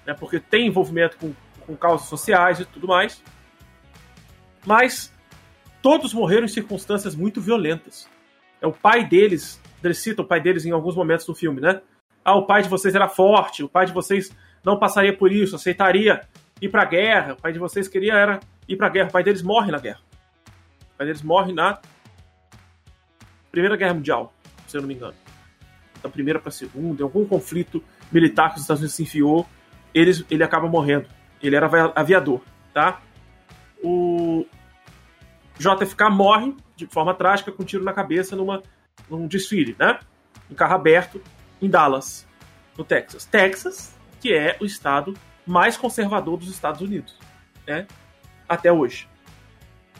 né, porque tem envolvimento com, com causas sociais e tudo mais, mas todos morreram em circunstâncias muito violentas. É o pai deles, eles citam o pai deles em alguns momentos do filme, né? Ah, o pai de vocês era forte, o pai de vocês não passaria por isso, aceitaria ir pra guerra, o pai de vocês queria era ir pra guerra, o pai deles morre na guerra. O pai deles morre na Primeira Guerra Mundial, se eu não me engano. Da primeira pra segunda, em algum conflito militar que os Estados Unidos se enfiou, eles, ele acaba morrendo. Ele era aviador, tá? O JFK morre de forma trágica com um tiro na cabeça numa, num desfile, né? Em carro aberto, em Dallas, no Texas. Texas, que é o estado mais conservador dos Estados Unidos, né? Até hoje.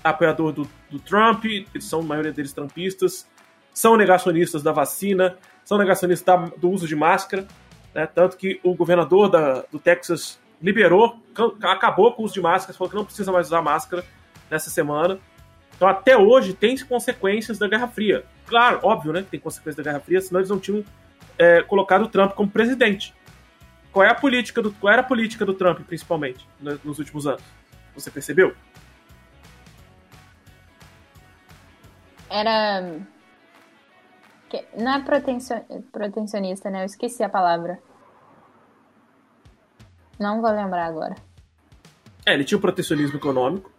Apoiador do, do Trump, eles são, a maioria deles, trumpistas, são negacionistas da vacina, são negacionistas da, do uso de máscara, né? Tanto que o governador da, do Texas liberou, acabou com o uso de máscaras, falou que não precisa mais usar máscara nessa semana. Então, até hoje, tem consequências da Guerra Fria. Claro, óbvio, né? Que tem consequências da Guerra Fria, senão eles não tinham é, colocado o Trump como presidente. Qual é a política do, qual era a política do Trump, principalmente, nos últimos anos? Você percebeu? Era. Não é protecionista, né? Eu esqueci a palavra. Não vou lembrar agora. É, ele tinha o protecionismo econômico.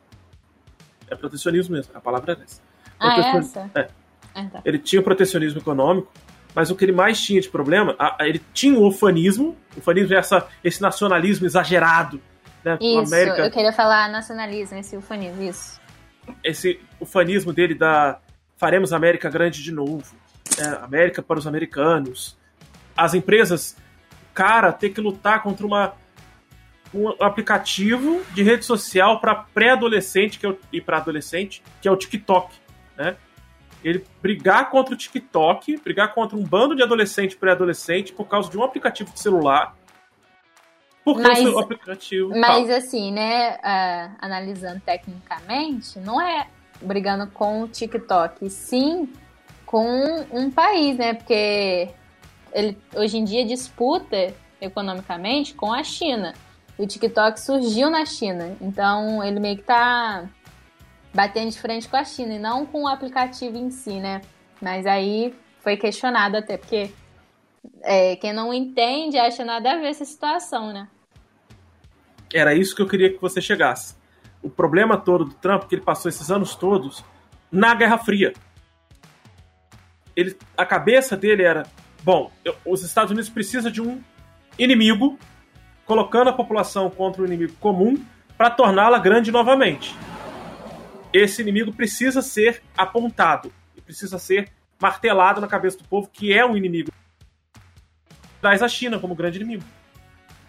É protecionismo mesmo, a palavra é essa. Ah, é essa? É. Ah, tá. Ele tinha o protecionismo econômico, mas o que ele mais tinha de problema, ele tinha o ufanismo, o ufanismo é essa, esse nacionalismo exagerado. Né, isso, América, eu queria falar nacionalismo, esse ufanismo, isso. Esse ufanismo dele da faremos a América grande de novo, né, América para os americanos. As empresas, cara, ter que lutar contra uma um aplicativo de rede social para pré-adolescente é e para adolescente, que é o TikTok, né? Ele brigar contra o TikTok, brigar contra um bando de adolescente pré-adolescente por causa de um aplicativo de celular. Porque mas, o aplicativo. Mas assim, né? Uh, analisando tecnicamente, não é brigando com o TikTok, sim com um país, né? Porque ele hoje em dia disputa economicamente com a China. O TikTok surgiu na China, então ele meio que tá batendo de frente com a China e não com o aplicativo em si, né? Mas aí foi questionado até, porque é, quem não entende acha nada a ver essa situação, né? Era isso que eu queria que você chegasse. O problema todo do Trump é que ele passou esses anos todos na Guerra Fria. Ele, a cabeça dele era: bom, eu, os Estados Unidos precisam de um inimigo, colocando a população contra um inimigo comum para torná-la grande novamente. Esse inimigo precisa ser apontado e precisa ser martelado na cabeça do povo que é um inimigo. Traz a China como grande inimigo.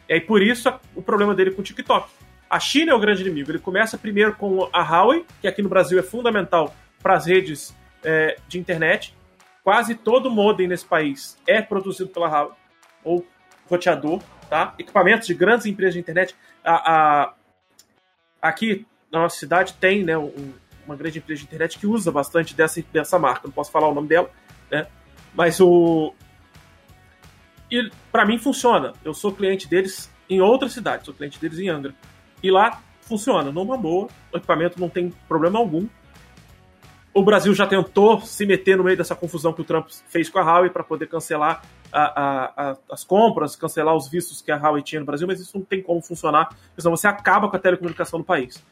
E aí por isso o problema dele com o TikTok. A China é o grande inimigo. Ele começa primeiro com a Huawei, que aqui no Brasil é fundamental para as redes é, de internet. Quase todo modem nesse país é produzido pela Huawei, ou roteador, tá? Equipamentos de grandes empresas de internet. A, a, aqui na nossa cidade tem né, um, uma grande empresa de internet que usa bastante dessa, dessa marca. Não posso falar o nome dela, né? Mas o. E para mim funciona. Eu sou cliente deles em outra cidade, sou cliente deles em Angra. E lá funciona numa boa, o equipamento não tem problema algum. O Brasil já tentou se meter no meio dessa confusão que o Trump fez com a Huawei para poder cancelar a, a, a, as compras, cancelar os vistos que a Huawei tinha no Brasil, mas isso não tem como funcionar, senão você acaba com a telecomunicação do país.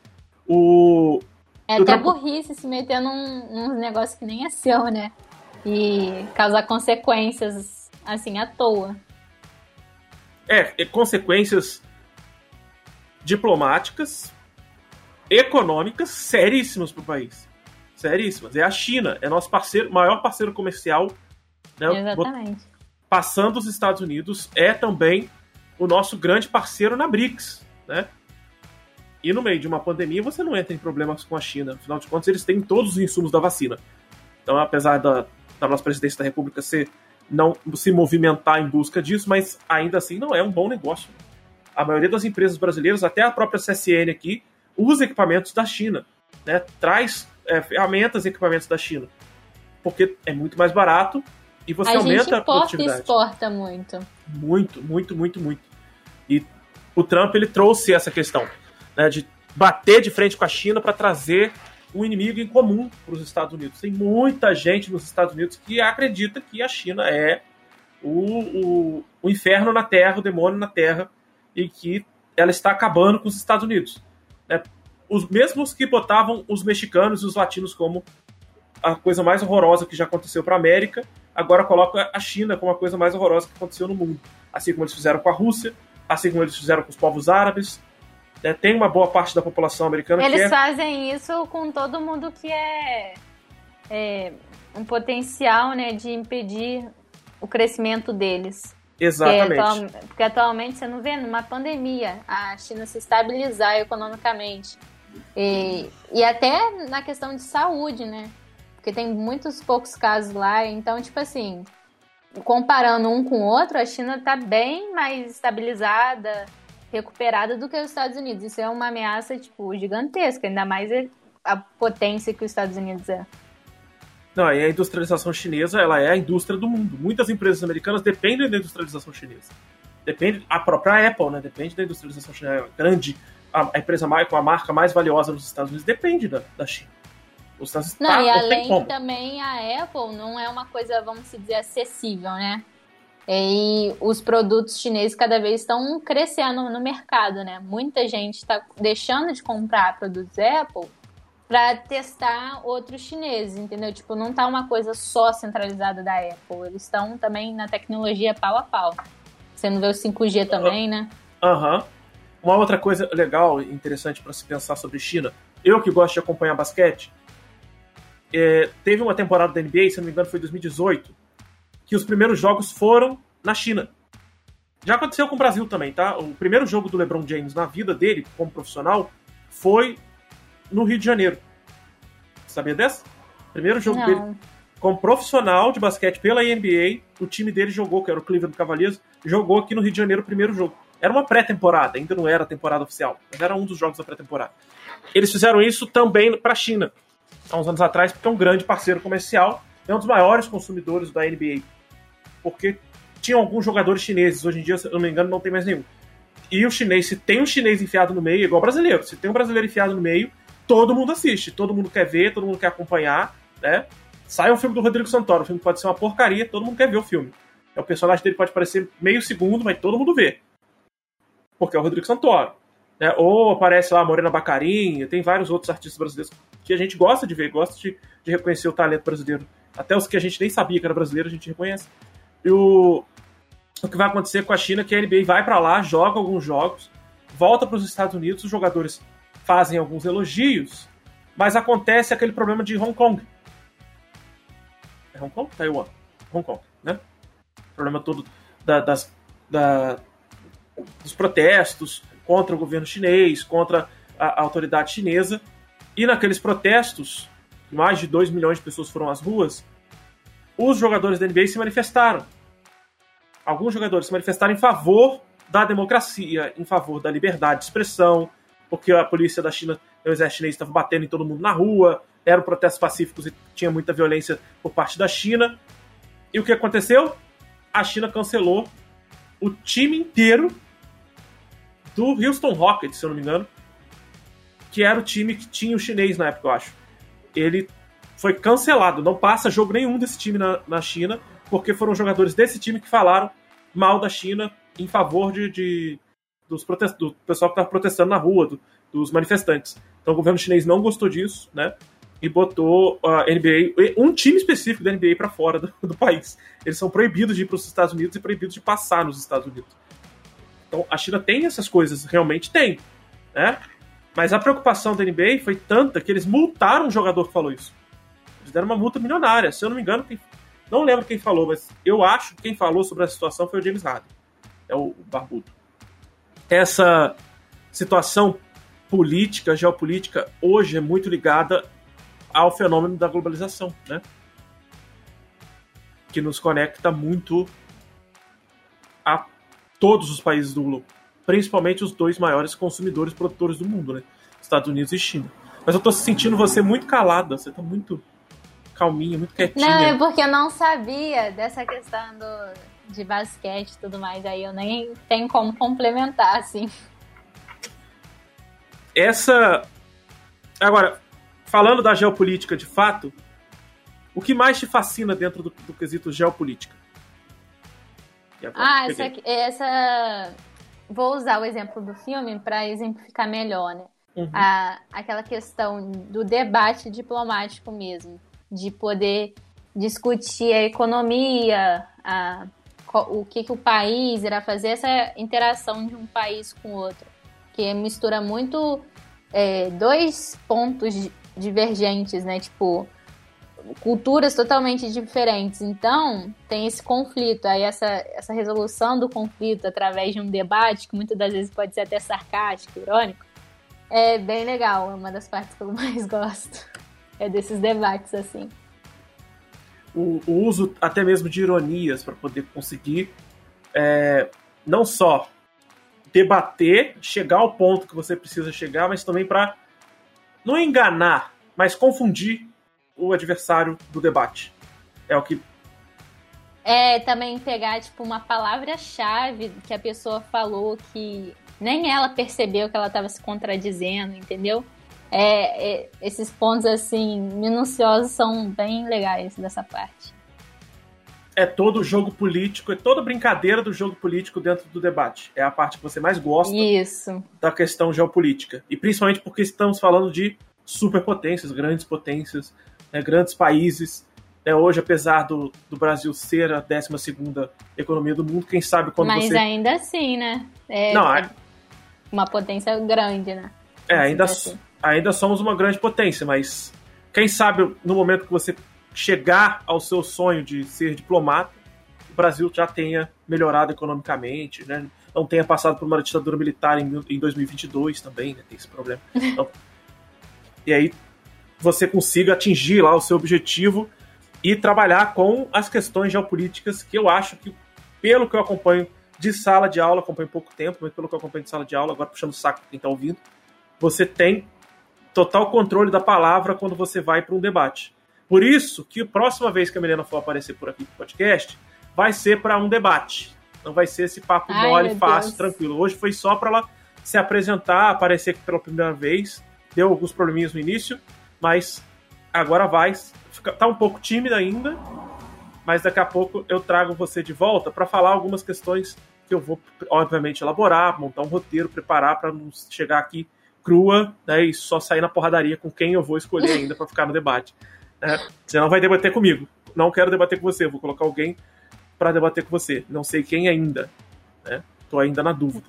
O, é até burrice se meter num, num negócio que nem é seu, né? E causar consequências assim à toa. É, consequências diplomáticas, econômicas seríssimas para o país. Seríssimas. É a China, é nosso parceiro, maior parceiro comercial. Né? Exatamente. Passando os Estados Unidos, é também o nosso grande parceiro na BRICS, né? E no meio de uma pandemia, você não entra em problemas com a China. Afinal de contas, eles têm todos os insumos da vacina. Então, apesar da, da nossa presidência da República ser não se movimentar em busca disso, mas ainda assim não é um bom negócio a maioria das empresas brasileiras, até a própria CSN aqui, usa equipamentos da China, né? traz é, ferramentas e equipamentos da China, porque é muito mais barato e você a aumenta a produtividade. A exporta muito. Muito, muito, muito, muito. E o Trump ele trouxe essa questão né, de bater de frente com a China para trazer um inimigo em comum para os Estados Unidos. Tem muita gente nos Estados Unidos que acredita que a China é o, o, o inferno na Terra, o demônio na Terra, e que ela está acabando com os Estados Unidos. Né? Os mesmos que botavam os mexicanos e os latinos como a coisa mais horrorosa que já aconteceu para a América, agora coloca a China como a coisa mais horrorosa que aconteceu no mundo. Assim como eles fizeram com a Rússia, assim como eles fizeram com os povos árabes. Né? Tem uma boa parte da população americana eles que Eles é... fazem isso com todo mundo que é, é um potencial né, de impedir o crescimento deles. Exatamente. Porque, atual, porque, atualmente você não vê numa pandemia a China se estabilizar economicamente. E, e até na questão de saúde, né? Porque tem muitos poucos casos lá. Então, tipo assim, comparando um com o outro, a China está bem mais estabilizada, recuperada do que os Estados Unidos. Isso é uma ameaça, tipo, gigantesca, ainda mais a potência que os Estados Unidos é. Não, e a industrialização chinesa, ela é a indústria do mundo. Muitas empresas americanas dependem da industrialização chinesa. Depende, a própria Apple, né? Depende da industrialização chinesa. A grande, a, a empresa mais, com a marca mais valiosa nos Estados Unidos depende da, da China. Os Estados Unidos não, tá, e além também a Apple não é uma coisa, vamos dizer, acessível, né? E os produtos chineses cada vez estão crescendo no mercado, né? Muita gente está deixando de comprar produtos Apple para testar outros chineses, entendeu? Tipo, não tá uma coisa só centralizada da Apple. Eles estão também na tecnologia pau a pau. Você não vê o 5G também, né? Aham. Uhum. Uma outra coisa legal e interessante para se pensar sobre China. Eu que gosto de acompanhar basquete, é, teve uma temporada da NBA, se não me engano foi 2018, que os primeiros jogos foram na China. Já aconteceu com o Brasil também, tá? O primeiro jogo do LeBron James na vida dele, como profissional, foi no Rio de Janeiro. Sabia dessa? Primeiro jogo Não. dele como profissional de basquete pela NBA, o time dele jogou, que era o Cleveland Cavaliers, jogou aqui no Rio de Janeiro o primeiro jogo. Era uma pré-temporada, ainda não era a temporada oficial, mas era um dos jogos da pré-temporada. Eles fizeram isso também para a China, há uns anos atrás, porque é um grande parceiro comercial, é um dos maiores consumidores da NBA. Porque tinham alguns jogadores chineses. Hoje em dia, se eu não me engano, não tem mais nenhum. E o chinês, se tem um chinês enfiado no meio, é igual brasileiro. Se tem um brasileiro enfiado no meio, todo mundo assiste, todo mundo quer ver, todo mundo quer acompanhar, né? Sai um filme do Rodrigo Santoro, o filme pode ser uma porcaria, todo mundo quer ver o filme. É, o personagem dele pode parecer meio segundo, mas todo mundo vê. Porque é o Rodrigo Santoro. Né? Ou aparece lá a Morena Bacarinha, tem vários outros artistas brasileiros que a gente gosta de ver, gosta de, de reconhecer o talento brasileiro. Até os que a gente nem sabia que era brasileiro, a gente reconhece. E o, o que vai acontecer com a China é que a NBA vai para lá, joga alguns jogos, volta para os Estados Unidos, os jogadores fazem alguns elogios, mas acontece aquele problema de Hong Kong. É Hong Kong? Taiwan. Hong Kong, né? O problema todo da, das, da, dos protestos contra o governo chinês, contra a, a autoridade chinesa. E naqueles protestos, mais de 2 milhões de pessoas foram às ruas, os jogadores da NBA se manifestaram. Alguns jogadores se manifestaram em favor da democracia, em favor da liberdade de expressão, porque a polícia da China, o exército chinês estava batendo em todo mundo na rua, eram protestos pacíficos e tinha muita violência por parte da China. E o que aconteceu? A China cancelou o time inteiro do Houston Rockets, se eu não me engano, que era o time que tinha o chinês na época, eu acho. Ele foi cancelado, não passa jogo nenhum desse time na, na China, porque foram jogadores desse time que falaram mal da China em favor de, de dos do pessoal que estava protestando na rua, do, dos manifestantes. Então o governo chinês não gostou disso, né? E botou a NBA, um time específico da NBA para fora do, do, país. Eles são proibidos de ir para os Estados Unidos e proibidos de passar nos Estados Unidos. Então a China tem essas coisas, realmente tem, né? Mas a preocupação da NBA foi tanta que eles multaram o jogador que falou isso. Eles deram uma multa milionária. Se eu não me engano, quem... não lembro quem falou, mas eu acho que quem falou sobre a situação foi o James Harden. É o barbudo essa situação política, geopolítica, hoje é muito ligada ao fenômeno da globalização, né? Que nos conecta muito a todos os países do globo, principalmente os dois maiores consumidores produtores do mundo, né? Estados Unidos e China. Mas eu tô sentindo você muito calada, você tá muito calminha, muito quietinha. Não, é porque eu não sabia dessa questão do, de basquete e tudo mais, aí eu nem tenho como complementar, assim. Essa. Agora, falando da geopolítica de fato, o que mais te fascina dentro do, do quesito geopolítica? ah, essa, essa. Vou usar o exemplo do filme para exemplificar melhor, né? Uhum. A, aquela questão do debate diplomático mesmo, de poder discutir a economia, a o que, que o país irá fazer, essa interação de um país com o outro, que mistura muito é, dois pontos divergentes, né? Tipo, culturas totalmente diferentes. Então, tem esse conflito. Aí, essa, essa resolução do conflito através de um debate, que muitas das vezes pode ser até sarcástico, irônico, é bem legal. É uma das partes que eu mais gosto. É desses debates, assim o, o uso até mesmo de ironias para poder conseguir é, não só debater, chegar ao ponto que você precisa chegar, mas também para não enganar, mas confundir o adversário do debate. É o que. É também pegar tipo uma palavra-chave que a pessoa falou que nem ela percebeu que ela estava se contradizendo, entendeu? É, é, esses pontos assim minuciosos são bem legais dessa parte. É todo jogo político, é toda brincadeira do jogo político dentro do debate. É a parte que você mais gosta Isso. da questão geopolítica. E principalmente porque estamos falando de superpotências, grandes potências, né, grandes países. Né, hoje, apesar do, do Brasil ser a 12 economia do mundo, quem sabe quando Mas você... Mas ainda assim, né? É, Não, é uma potência grande, né? É, ainda, assim ainda somos uma grande potência, mas quem sabe no momento que você chegar ao seu sonho de ser diplomata, o Brasil já tenha melhorado economicamente, né? não tenha passado por uma ditadura militar em, em 2022 também, né? tem esse problema. Então, e aí você consiga atingir lá o seu objetivo e trabalhar com as questões geopolíticas que eu acho que, pelo que eu acompanho de sala de aula, acompanho pouco tempo, mas pelo que eu acompanho de sala de aula, agora puxando o saco quem está ouvindo, você tem total controle da palavra quando você vai para um debate. Por isso que a próxima vez que a Milena for aparecer por aqui no podcast, vai ser para um debate. Não vai ser esse papo Ai, mole, fácil, Deus. tranquilo. Hoje foi só para ela se apresentar, aparecer pela primeira vez. Deu alguns probleminhas no início, mas agora vai. Fica, tá um pouco tímida ainda, mas daqui a pouco eu trago você de volta para falar algumas questões que eu vou, obviamente, elaborar, montar um roteiro, preparar para não chegar aqui crua né, e só sair na porradaria com quem eu vou escolher ainda para ficar no debate. Né? Você não vai debater comigo. Não quero debater com você. Vou colocar alguém para debater com você. Não sei quem ainda. Né? Tô ainda na dúvida.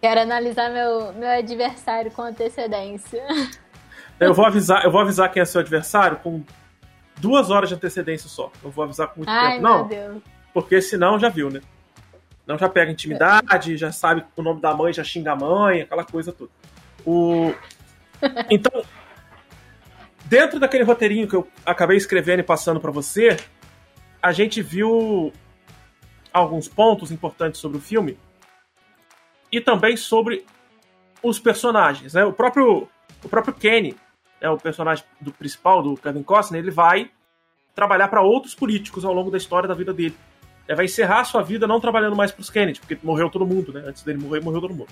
Quero analisar meu, meu adversário com antecedência. Eu vou avisar, eu vou avisar quem é seu adversário com duas horas de antecedência só. Não vou avisar com muito Ai, tempo, não. Deus. Porque senão já viu, né? Não já pega intimidade, já sabe o nome da mãe, já xinga a mãe, aquela coisa toda. O... Então, dentro daquele roteirinho que eu acabei escrevendo e passando para você, a gente viu alguns pontos importantes sobre o filme e também sobre os personagens. Né? O próprio o próprio Kenny, né, o personagem do principal do Kevin Costner, ele vai trabalhar para outros políticos ao longo da história da vida dele. Ele vai encerrar a sua vida não trabalhando mais para os Kennedy, porque morreu todo mundo, né? Antes dele morrer, morreu todo mundo.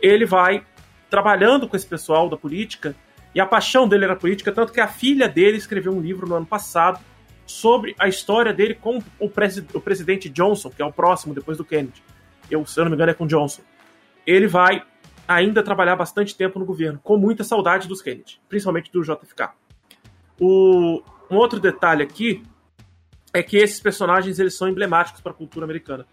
Ele vai trabalhando com esse pessoal da política e a paixão dele era política, tanto que a filha dele escreveu um livro no ano passado sobre a história dele com o, presi o presidente Johnson, que é o próximo depois do Kennedy. Eu, se eu não me engano, é com Johnson. Ele vai ainda trabalhar bastante tempo no governo, com muita saudade dos Kennedy, principalmente do JFK. O, um outro detalhe aqui é que esses personagens eles são emblemáticos para a cultura americana.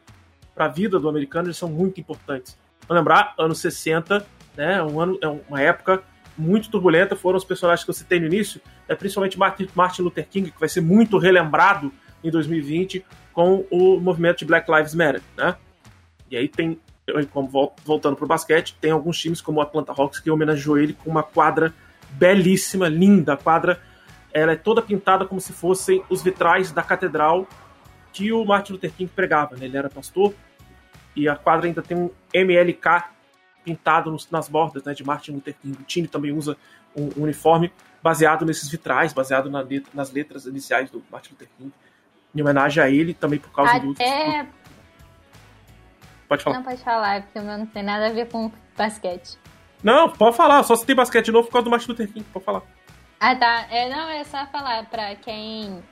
Para a vida do americano, eles são muito importantes. Vamos lembrar, anos 60, né, um ano, é uma época muito turbulenta, foram os personagens que eu citei no início, é principalmente Martin, Luther King, que vai ser muito relembrado em 2020 com o movimento de Black Lives Matter, né? E aí tem, como voltando pro basquete, tem alguns times como o Atlanta Hawks que homenageou ele com uma quadra belíssima, linda, a quadra ela é toda pintada como se fossem os vitrais da catedral que o Martin Luther King pregava, né? Ele era pastor e a quadra ainda tem um MLK pintado nos, nas bordas né, de Martin Luther King. O time também usa um, um uniforme baseado nesses vitrais, baseado na letra, nas letras iniciais do Martin Luther King, em homenagem a ele, também por causa do. Até... Pode falar. Não, pode falar, porque o meu não tem nada a ver com basquete. Não, pode falar, só se tem basquete novo por causa do Martin Luther King, pode falar. Ah, tá. É, não, é só falar pra quem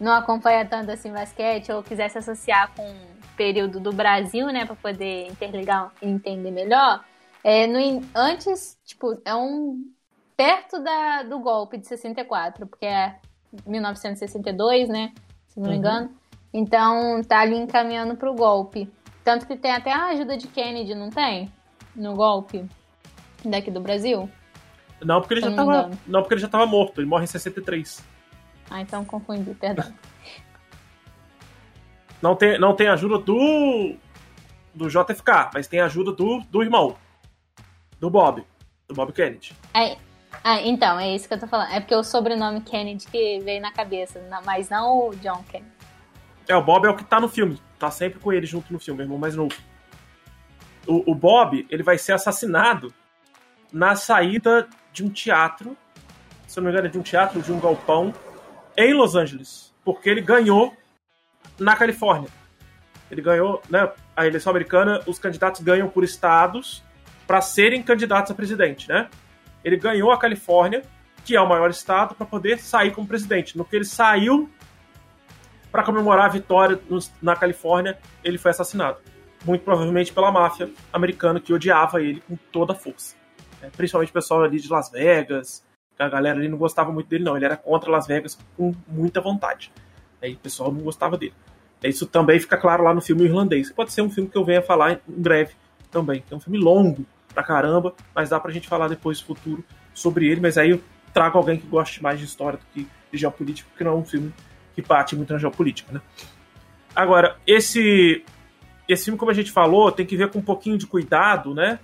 não acompanha tanto assim basquete ou quiser se associar com período do Brasil, né, pra poder interligar e entender melhor. É, no, antes, tipo, é um. perto da, do golpe de 64, porque é 1962, né, se não me Uhum. engano. Então, tá ali encaminhando pro golpe. Tanto que tem até a ajuda de Kennedy, não tem? No golpe daqui do Brasil. Não, porque ele já não tava. engano. Não, porque ele já tava morto, ele morre em 63. Ah, então confundi, perdão. Não tem, não tem ajuda do. do JFK, mas tem ajuda do, do irmão. Do Bob. Do Bob Kennedy. É, ah, então, é isso que eu tô falando. É porque o sobrenome Kennedy que veio na cabeça, mas não o John Kennedy. É, o Bob é o que tá no filme. Tá sempre com ele junto no filme, irmão mais novo. O, o Bob, ele vai ser assassinado na saída de um teatro. Se eu não me engano, é de um teatro, de um galpão, em Los Angeles. Porque ele ganhou na Califórnia. Ele ganhou, né? A eleição americana, os candidatos ganham por estados para serem candidatos a presidente, né? Ele ganhou a Califórnia, que é o maior estado, para poder sair como presidente. No que ele saiu para comemorar a vitória na Califórnia, ele foi assassinado. Muito provavelmente pela máfia americana que odiava ele com toda a força. É, principalmente o pessoal ali de Las Vegas, a galera ali não gostava muito dele, não. Ele era contra Las Vegas com muita vontade. Aí o pessoal não gostava dele. Isso também fica claro lá no filme irlandês. Pode ser um filme que eu venha falar em breve também. É um filme longo pra caramba, mas dá pra gente falar depois no futuro sobre ele. Mas aí eu trago alguém que goste mais de história do que de geopolítica, porque não é um filme que bate muito na geopolítica, né? Agora, esse esse filme, como a gente falou, tem que ver com um pouquinho de cuidado, né?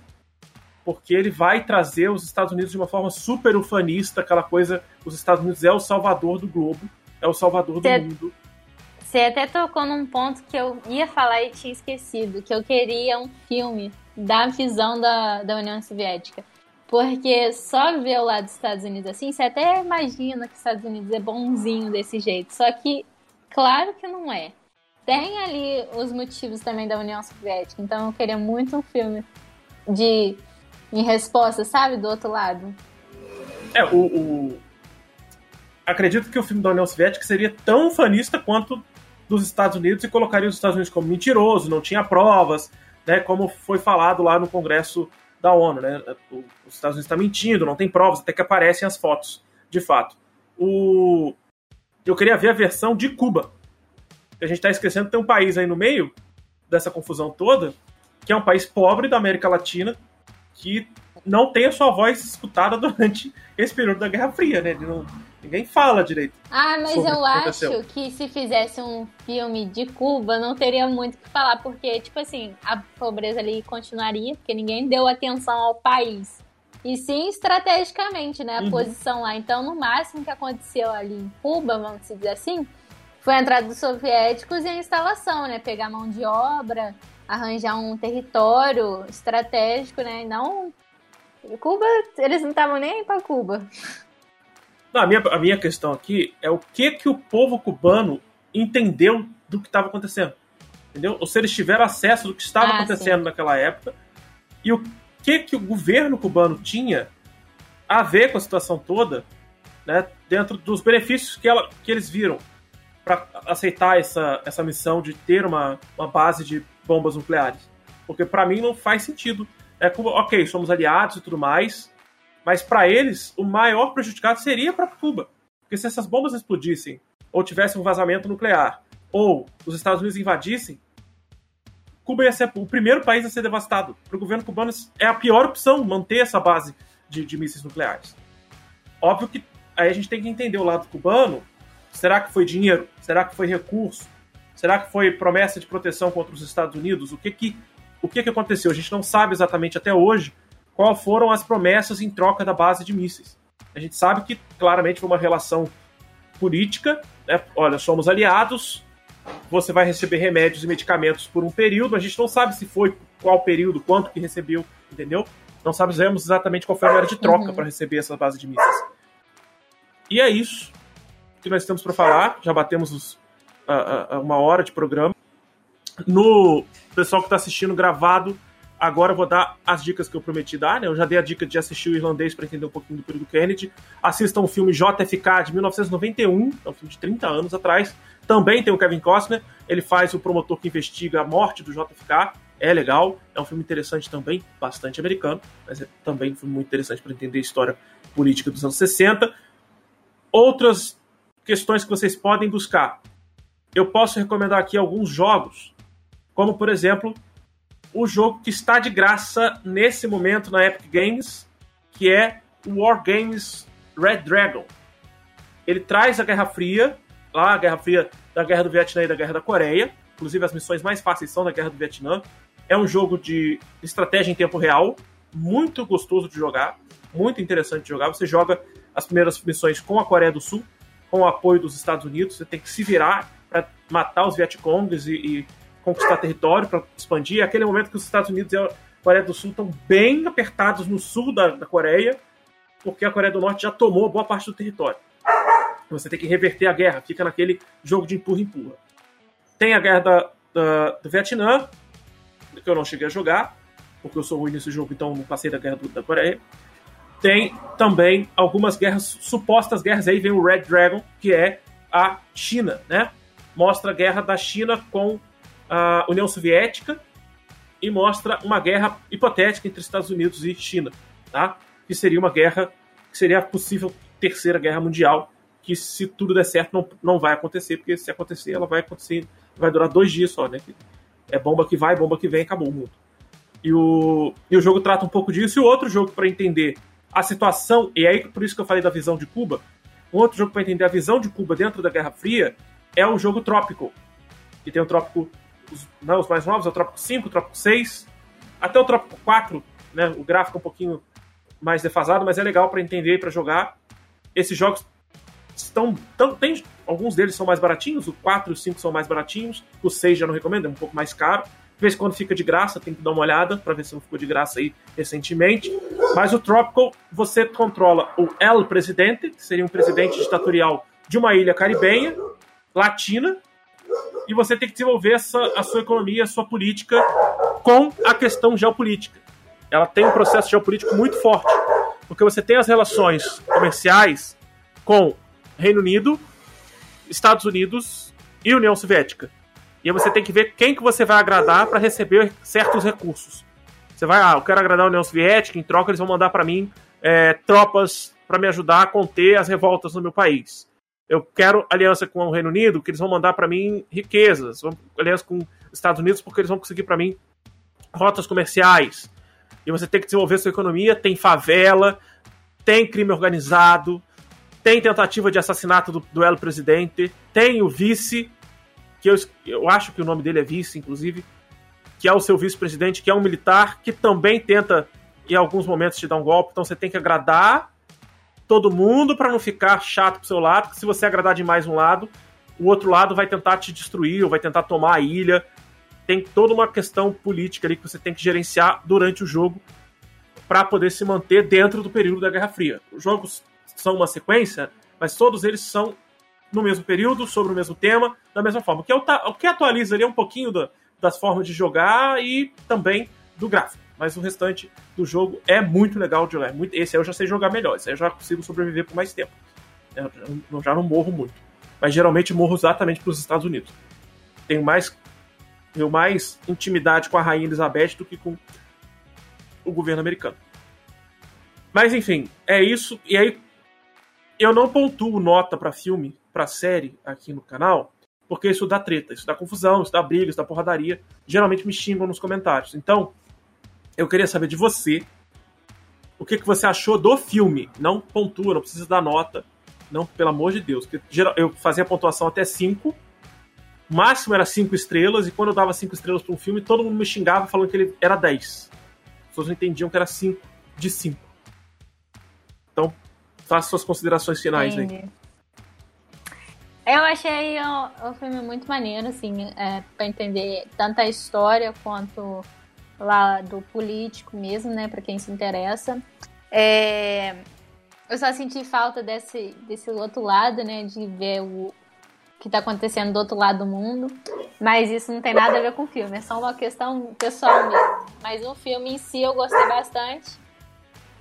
Porque ele vai trazer os Estados Unidos de uma forma super ufanista, aquela coisa, os Estados Unidos é o salvador do globo, é o salvador do Cê- mundo. Você até tocou num ponto que eu ia falar e tinha esquecido, que eu queria um filme da visão da, da União Soviética. Porque só ver o lado dos Estados Unidos assim, você até imagina que os Estados Unidos é bonzinho desse jeito. Só que, claro que não é. tem ali os motivos também da União Soviética. Então eu queria muito um filme de em resposta, sabe, do outro lado. É, o, o... acredito que o filme da União Soviética seria tão fanista quanto dos Estados Unidos e colocaria os Estados Unidos como mentiroso, não tinha provas, né, como foi falado lá no Congresso da ONU, né? Os Estados Unidos está mentindo, não tem provas, até que aparecem as fotos, de fato. O... Eu queria ver a versão de Cuba. A gente está esquecendo que tem um país aí no meio dessa confusão toda, que é um país pobre da América Latina, que não tem a sua voz escutada durante esse período da Guerra Fria, né? Não, ninguém fala direito. Ah, mas eu acho que se fizesse um filme de Cuba, não teria muito o que falar, porque, tipo assim, a pobreza ali continuaria, porque ninguém deu atenção ao país. E sim estrategicamente, né? A uhum. posição lá. Então, no máximo que aconteceu ali em Cuba, vamos dizer assim, foi a entrada dos soviéticos e a instalação, né? Pegar mão de obra, arranjar um território estratégico, né? E não. Cuba, eles não estavam nem para Cuba. Não, a, minha, a minha questão aqui é o que que o povo cubano entendeu do que estava acontecendo. Entendeu? Ou se eles tiveram acesso do que estava ah, acontecendo sim. naquela época e o que que o governo cubano tinha a ver com a situação toda, né, dentro dos benefícios que, ela, que eles viram para aceitar essa, essa missão de ter uma, uma base de bombas nucleares. Porque para mim não faz sentido. É Cuba, ok, somos aliados e tudo mais, mas para eles o maior prejudicado seria para Cuba. Porque se essas bombas explodissem, ou tivesse um vazamento nuclear, ou os Estados Unidos invadissem, Cuba ia ser o primeiro país a ser devastado. Para o governo cubano é a pior opção manter essa base de, de mísseis nucleares. Óbvio que aí a gente tem que entender o lado cubano. Será que foi dinheiro? Será que foi recurso? Será que foi promessa de proteção contra os Estados Unidos? O que que, o que, que aconteceu? A gente não sabe exatamente até hoje quais foram as promessas em troca da base de mísseis. A gente sabe que claramente foi uma relação política. Né? Olha, somos aliados, você vai receber remédios e medicamentos por um período. A gente não sabe se foi qual período, quanto que recebeu, entendeu? Não sabemos exatamente qual foi a moeda de troca uhum. para receber essa base de mísseis. E é isso que nós temos para falar. Já batemos os a, a uma hora de programa. No pessoal que está assistindo gravado, agora eu vou dar as dicas que eu prometi dar, né? Eu já dei a dica de assistir o irlandês para entender um pouquinho do período Kennedy. Assistam o filme JFK de 1991, é um filme de 30 anos atrás. Também tem o Kevin Costner, ele faz o promotor que investiga a morte do JFK. É legal, é um filme interessante também, bastante americano, mas é também um filme muito interessante para entender a história política dos anos 60. Outras questões que vocês podem buscar eu posso recomendar aqui alguns jogos, como por exemplo o jogo que está de graça nesse momento na Epic Games, que é o War Games Red Dragon. Ele traz a Guerra Fria, lá a Guerra Fria da Guerra do Vietnã e da Guerra da Coreia. Inclusive as missões mais fáceis são da Guerra do Vietnã. É um jogo de estratégia em tempo real, muito gostoso de jogar, muito interessante de jogar. Você joga as primeiras missões com a Coreia do Sul, com o apoio dos Estados Unidos. Você tem que se virar para matar os Vietcongs e, e conquistar território, para expandir. É aquele momento que os Estados Unidos e a Coreia do Sul estão bem apertados no sul da, da Coreia, porque a Coreia do Norte já tomou boa parte do território. Você tem que reverter a guerra, fica naquele jogo de empurra-empurra. Tem a guerra da, da, do Vietnã, que eu não cheguei a jogar, porque eu sou ruim nesse jogo, então não passei da guerra do, da Coreia. Tem também algumas guerras, supostas guerras, aí vem o Red Dragon, que é a China, né? mostra a guerra da China com a União Soviética e mostra uma guerra hipotética entre Estados Unidos e China, tá? Que seria uma guerra que seria a possível terceira guerra mundial, que se tudo der certo não, não vai acontecer, porque se acontecer ela vai acontecer, vai durar dois dias só, né? É bomba que vai, bomba que vem, acabou o mundo. E o, e o jogo trata um pouco disso. E outro jogo para entender a situação, e aí por isso que eu falei da visão de Cuba, um outro jogo para entender a visão de Cuba dentro da Guerra Fria é o jogo Trópico. Que tem o Trópico, os, não, os mais novos, é o Trópico 5, o Trópico 6, até o Trópico 4, né? O gráfico é um pouquinho mais defasado, mas é legal para entender e para jogar. Esses jogos estão. Tão, tem, alguns deles são mais baratinhos, o 4 e o 5 são mais baratinhos, o 6 já não recomendo, é um pouco mais caro. De vez em quando fica de graça, tem que dar uma olhada para ver se não ficou de graça aí recentemente. Mas o Tropical, você controla o El Presidente, que seria um presidente ditatorial de uma ilha caribenha, latina, e você tem que desenvolver essa, a sua economia, a sua política com a questão geopolítica. Ela tem um processo geopolítico muito forte, porque você tem as relações comerciais com Reino Unido, Estados Unidos e União Soviética. E aí você tem que ver quem que você vai agradar para receber certos recursos. Você vai, ah, eu quero agradar a União Soviética, em troca eles vão mandar para mim é, tropas para me ajudar a conter as revoltas no meu país. Eu quero aliança com o Reino Unido, que eles vão mandar para mim riquezas. Aliança com os Estados Unidos, porque eles vão conseguir para mim rotas comerciais. E você tem que desenvolver sua economia. Tem favela, tem crime organizado, tem tentativa de assassinato do duelo presidente, tem o vice, que eu, eu acho que o nome dele é vice, inclusive, que é o seu vice-presidente, que é um militar, que também tenta, em alguns momentos, te dar um golpe. Então você tem que agradar todo mundo para não ficar chato pro seu lado, porque se você agradar demais um lado, o outro lado vai tentar te destruir ou vai tentar tomar a ilha. Tem toda uma questão política ali que você tem que gerenciar durante o jogo para poder se manter dentro do período da Guerra Fria. Os jogos são uma sequência, mas todos eles são no mesmo período, sobre o mesmo tema, da mesma forma. O que, o que atualiza ali é um pouquinho da, das formas de jogar e também do gráfico mas o restante do jogo é muito legal de jogar. Muito, esse aí eu já sei jogar melhor, esse aí eu já consigo sobreviver por mais tempo. Eu, eu já não morro muito. Mas geralmente morro exatamente para os Estados Unidos. Tenho mais, tenho mais intimidade com a Rainha Elizabeth do que com o governo americano. Mas enfim, é isso. E aí, eu não pontuo nota para filme, para série aqui no canal, porque isso dá treta, isso dá confusão, isso dá briga, isso dá porradaria. Geralmente me xingam nos comentários. Então, eu queria saber de você o que, que você achou do filme. Não pontua, não precisa dar nota. Não, pelo amor de Deus. Eu fazia pontuação até 5. Máximo era 5 estrelas, e quando eu dava 5 estrelas para um filme, todo mundo me xingava falando que ele era 10. As pessoas não entendiam que era 5 de 5. Então, faça suas considerações finais Entendi. aí. Eu achei o, o filme muito maneiro, assim, é, para entender tanto a história quanto lá do político mesmo, né, para quem se interessa. É, eu só senti falta desse, desse outro lado, né, de ver o que está acontecendo do outro lado do mundo. Mas isso não tem nada a ver com o filme, é só uma questão pessoal mesmo. Mas o filme em si eu gostei bastante.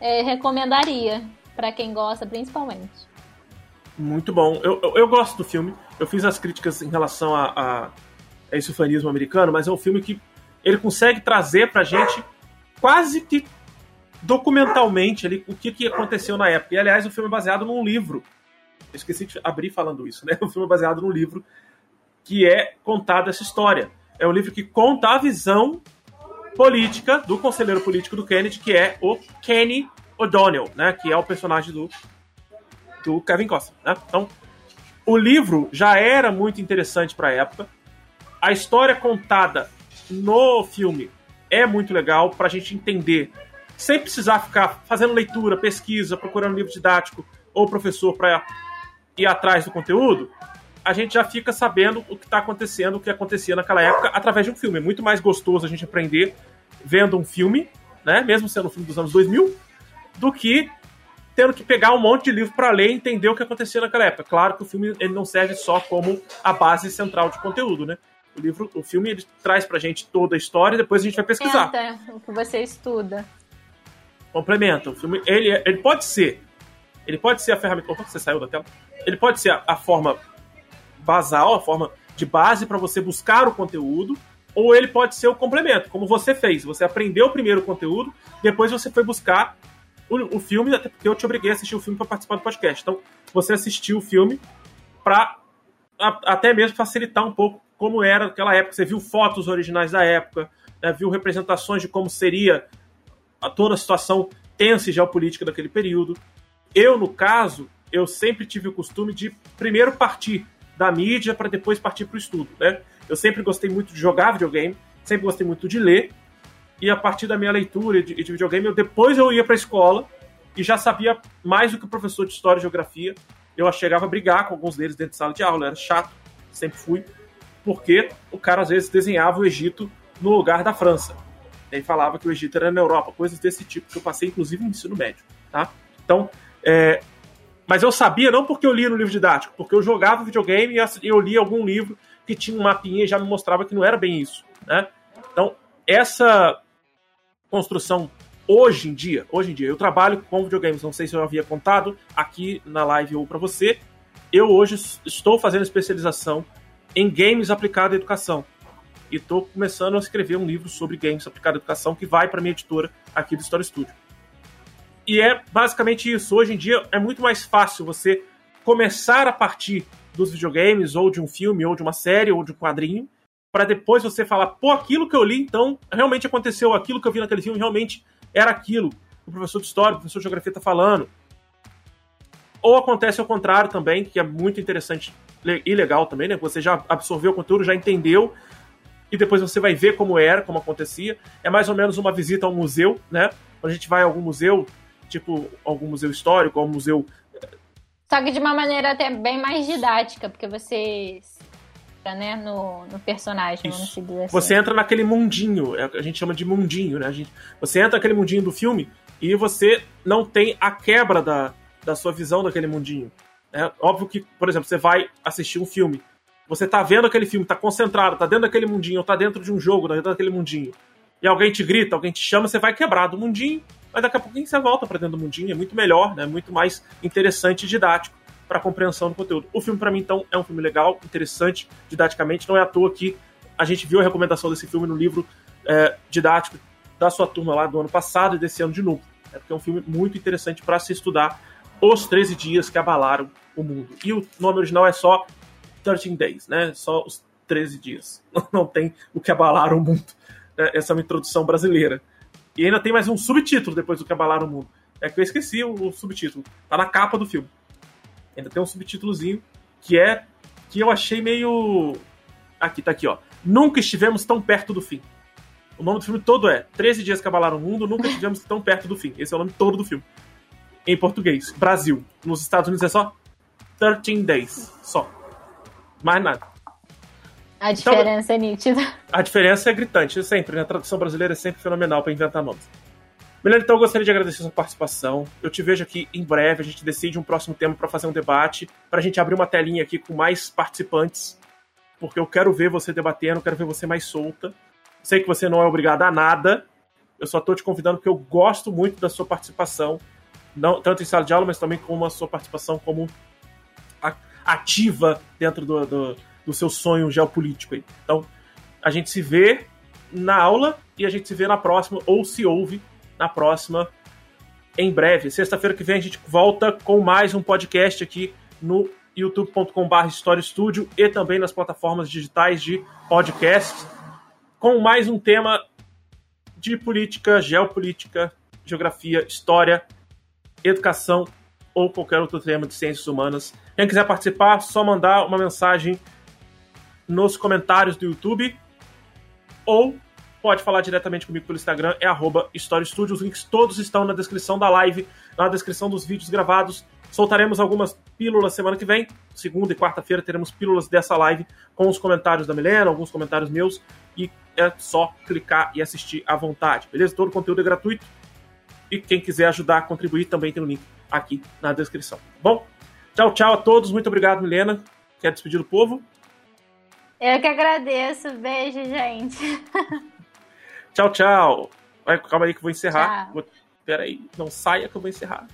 É, recomendaria para quem gosta, principalmente. Muito bom. Eu, eu, eu, gosto do filme. Eu fiz as críticas em relação a, a, a esse fanismo americano, mas é um filme que ele consegue trazer pra gente quase que documentalmente ali o que, que aconteceu na época. E aliás, o filme é baseado num livro. Eu esqueci de abrir falando isso, né? O filme é baseado num livro que é contada essa história. É um livro que conta a visão política do conselheiro político do Kennedy, que é o Kenny O'Donnell, né? Que é o personagem do, do Kevin Costner, né? Então, o livro já era muito interessante para a época. A história contada no filme é muito legal para a gente entender, sem precisar ficar fazendo leitura, pesquisa, procurando livro didático ou professor para ir atrás do conteúdo, a gente já fica sabendo o que está acontecendo, o que acontecia naquela época, através de um filme. É muito mais gostoso a gente aprender vendo um filme, né, mesmo sendo um filme dos anos 2000, do que tendo que pegar um monte de livro para ler e entender o que acontecia naquela época. Claro que o filme ele não serve só como a base central de conteúdo, né? O livro, o filme, ele traz pra gente toda a história e depois a gente vai pesquisar. O que você estuda. Complementa. O filme, ele, ele pode ser. Ele pode ser a ferramenta. Opa, você saiu da tela? Ele pode ser a, a forma basal, a forma de base para você buscar o conteúdo, ou ele pode ser o complemento, como você fez. Você aprendeu primeiro o conteúdo, depois você foi buscar o, o filme, até porque eu te obriguei a assistir o filme para participar do podcast. Então, você assistiu o filme para até mesmo facilitar um pouco como era naquela época. Você viu fotos originais da época, né, viu representações de como seria a toda a situação tensa e geopolítica daquele período. Eu, no caso, eu sempre tive o costume de primeiro partir da mídia para depois partir para o estudo. Né? Eu sempre gostei muito de jogar videogame, sempre gostei muito de ler, e a partir da minha leitura de, de videogame, eu, depois eu ia para a escola e já sabia mais do que o professor de História e Geografia. Eu chegava a brigar com alguns deles dentro de sala de aula, era chato, sempre fui porque o cara às vezes desenhava o Egito no lugar da França. E falava que o Egito era na Europa, coisas desse tipo, que eu passei inclusive no ensino médio. Tá? Então, é... mas eu sabia não porque eu lia no livro didático, porque eu jogava videogame e eu lia algum livro que que tinha um mapinha e já me mostrava que não era bem isso, né? Então, essa construção hoje em dia, hoje em dia, eu trabalho com videogames, não sei se eu havia contado aqui na live ou para você, eu hoje estou fazendo especialização em games aplicado à educação. E estou começando a escrever um livro sobre games aplicado à educação que vai para minha editora aqui do Story Studio. E é basicamente isso. Hoje em dia é muito mais fácil você começar a partir dos videogames, ou de um filme, ou de uma série, ou de um quadrinho, para depois você falar, pô, aquilo que eu li, então, realmente aconteceu, aquilo que eu vi naquele filme realmente era aquilo. O professor de história, o professor de geografia está falando. Ou acontece ao contrário também, que é muito interessante e legal também, né? Você já absorveu o conteúdo, já entendeu, e depois você vai ver como era, como acontecia. É mais ou menos uma visita ao museu, né? Quando a gente vai a algum museu, tipo algum museu histórico, algum museu. Só que de uma maneira até bem mais didática, porque você né, no, no personagem, assim. Você entra naquele mundinho, é a gente chama de mundinho, né? Gente, você entra naquele mundinho do filme e você não tem a quebra da, da sua visão daquele mundinho. É óbvio que, por exemplo, você vai assistir um filme, você tá vendo aquele filme, tá concentrado, tá dentro daquele mundinho, tá dentro de um jogo, tá dentro daquele mundinho, e alguém te grita, alguém te chama, você vai quebrar do mundinho, mas daqui a pouquinho você volta para dentro do mundinho, é muito melhor, né? Muito mais interessante e didático para compreensão do conteúdo. O filme para mim então é um filme legal, interessante, didaticamente, não é à toa que a gente viu a recomendação desse filme no livro é, didático da sua turma lá do ano passado e desse ano de novo. É porque é um filme muito interessante para se estudar os 13 dias que abalaram o mundo. E o nome original é só 13 Days, né? Só os 13 dias. Não tem o que abalaram o mundo. Né? Essa é uma introdução brasileira. E ainda tem mais um subtítulo depois do que abalaram o mundo. É que eu esqueci o, o subtítulo. Tá na capa do filme. Ainda tem um subtítulozinho que é que eu achei meio aqui tá aqui, ó. Nunca estivemos tão perto do fim. O nome do filme todo é 13 dias que abalaram o mundo, nunca estivemos tão perto do fim. Esse é o nome todo do filme. Em português. Brasil. Nos Estados Unidos é só 13 days. Só. Mais nada. A então, diferença então, é nítida. A diferença é gritante, sempre. Né? A tradução brasileira é sempre fenomenal para inventar nomes. Melhor, então eu gostaria de agradecer a sua participação. Eu te vejo aqui em breve, a gente decide um próximo tema para fazer um debate, para a gente abrir uma telinha aqui com mais participantes, porque eu quero ver você debatendo, quero ver você mais solta. Sei que você não é obrigada a nada, eu só estou te convidando porque eu gosto muito da sua participação, não tanto em sala de aula, mas também com a sua participação como ativa dentro do, do, do seu sonho geopolítico. Aí. Então, a gente se vê na aula e a gente se vê na próxima, ou se ouve na próxima em breve. Sexta-feira que vem a gente volta com mais um podcast aqui no youtube.com.br História Studio e também nas plataformas digitais de podcasts, com mais um tema de política, geopolítica, geografia, história, educação ou qualquer outro tema de ciências humanas. Quem quiser participar, só mandar uma mensagem nos comentários do YouTube ou pode falar diretamente comigo pelo Instagram, é arroba. Os links todos estão na descrição da live, na descrição dos vídeos gravados. Soltaremos algumas pílulas semana que vem. Segunda e quarta-feira teremos pílulas dessa live com os comentários da Milena, alguns comentários meus. E é só clicar e assistir à vontade, beleza? Todo o conteúdo é gratuito. E quem quiser ajudar, contribuir, também tem o um link aqui na descrição. Bom, tchau, tchau a todos. Muito obrigado, Milena. Quer despedir do povo? Eu que agradeço. Beijo, gente. Tchau, tchau. Vai, calma aí que eu vou encerrar. Vou... Pera aí, não saia que eu vou encerrar.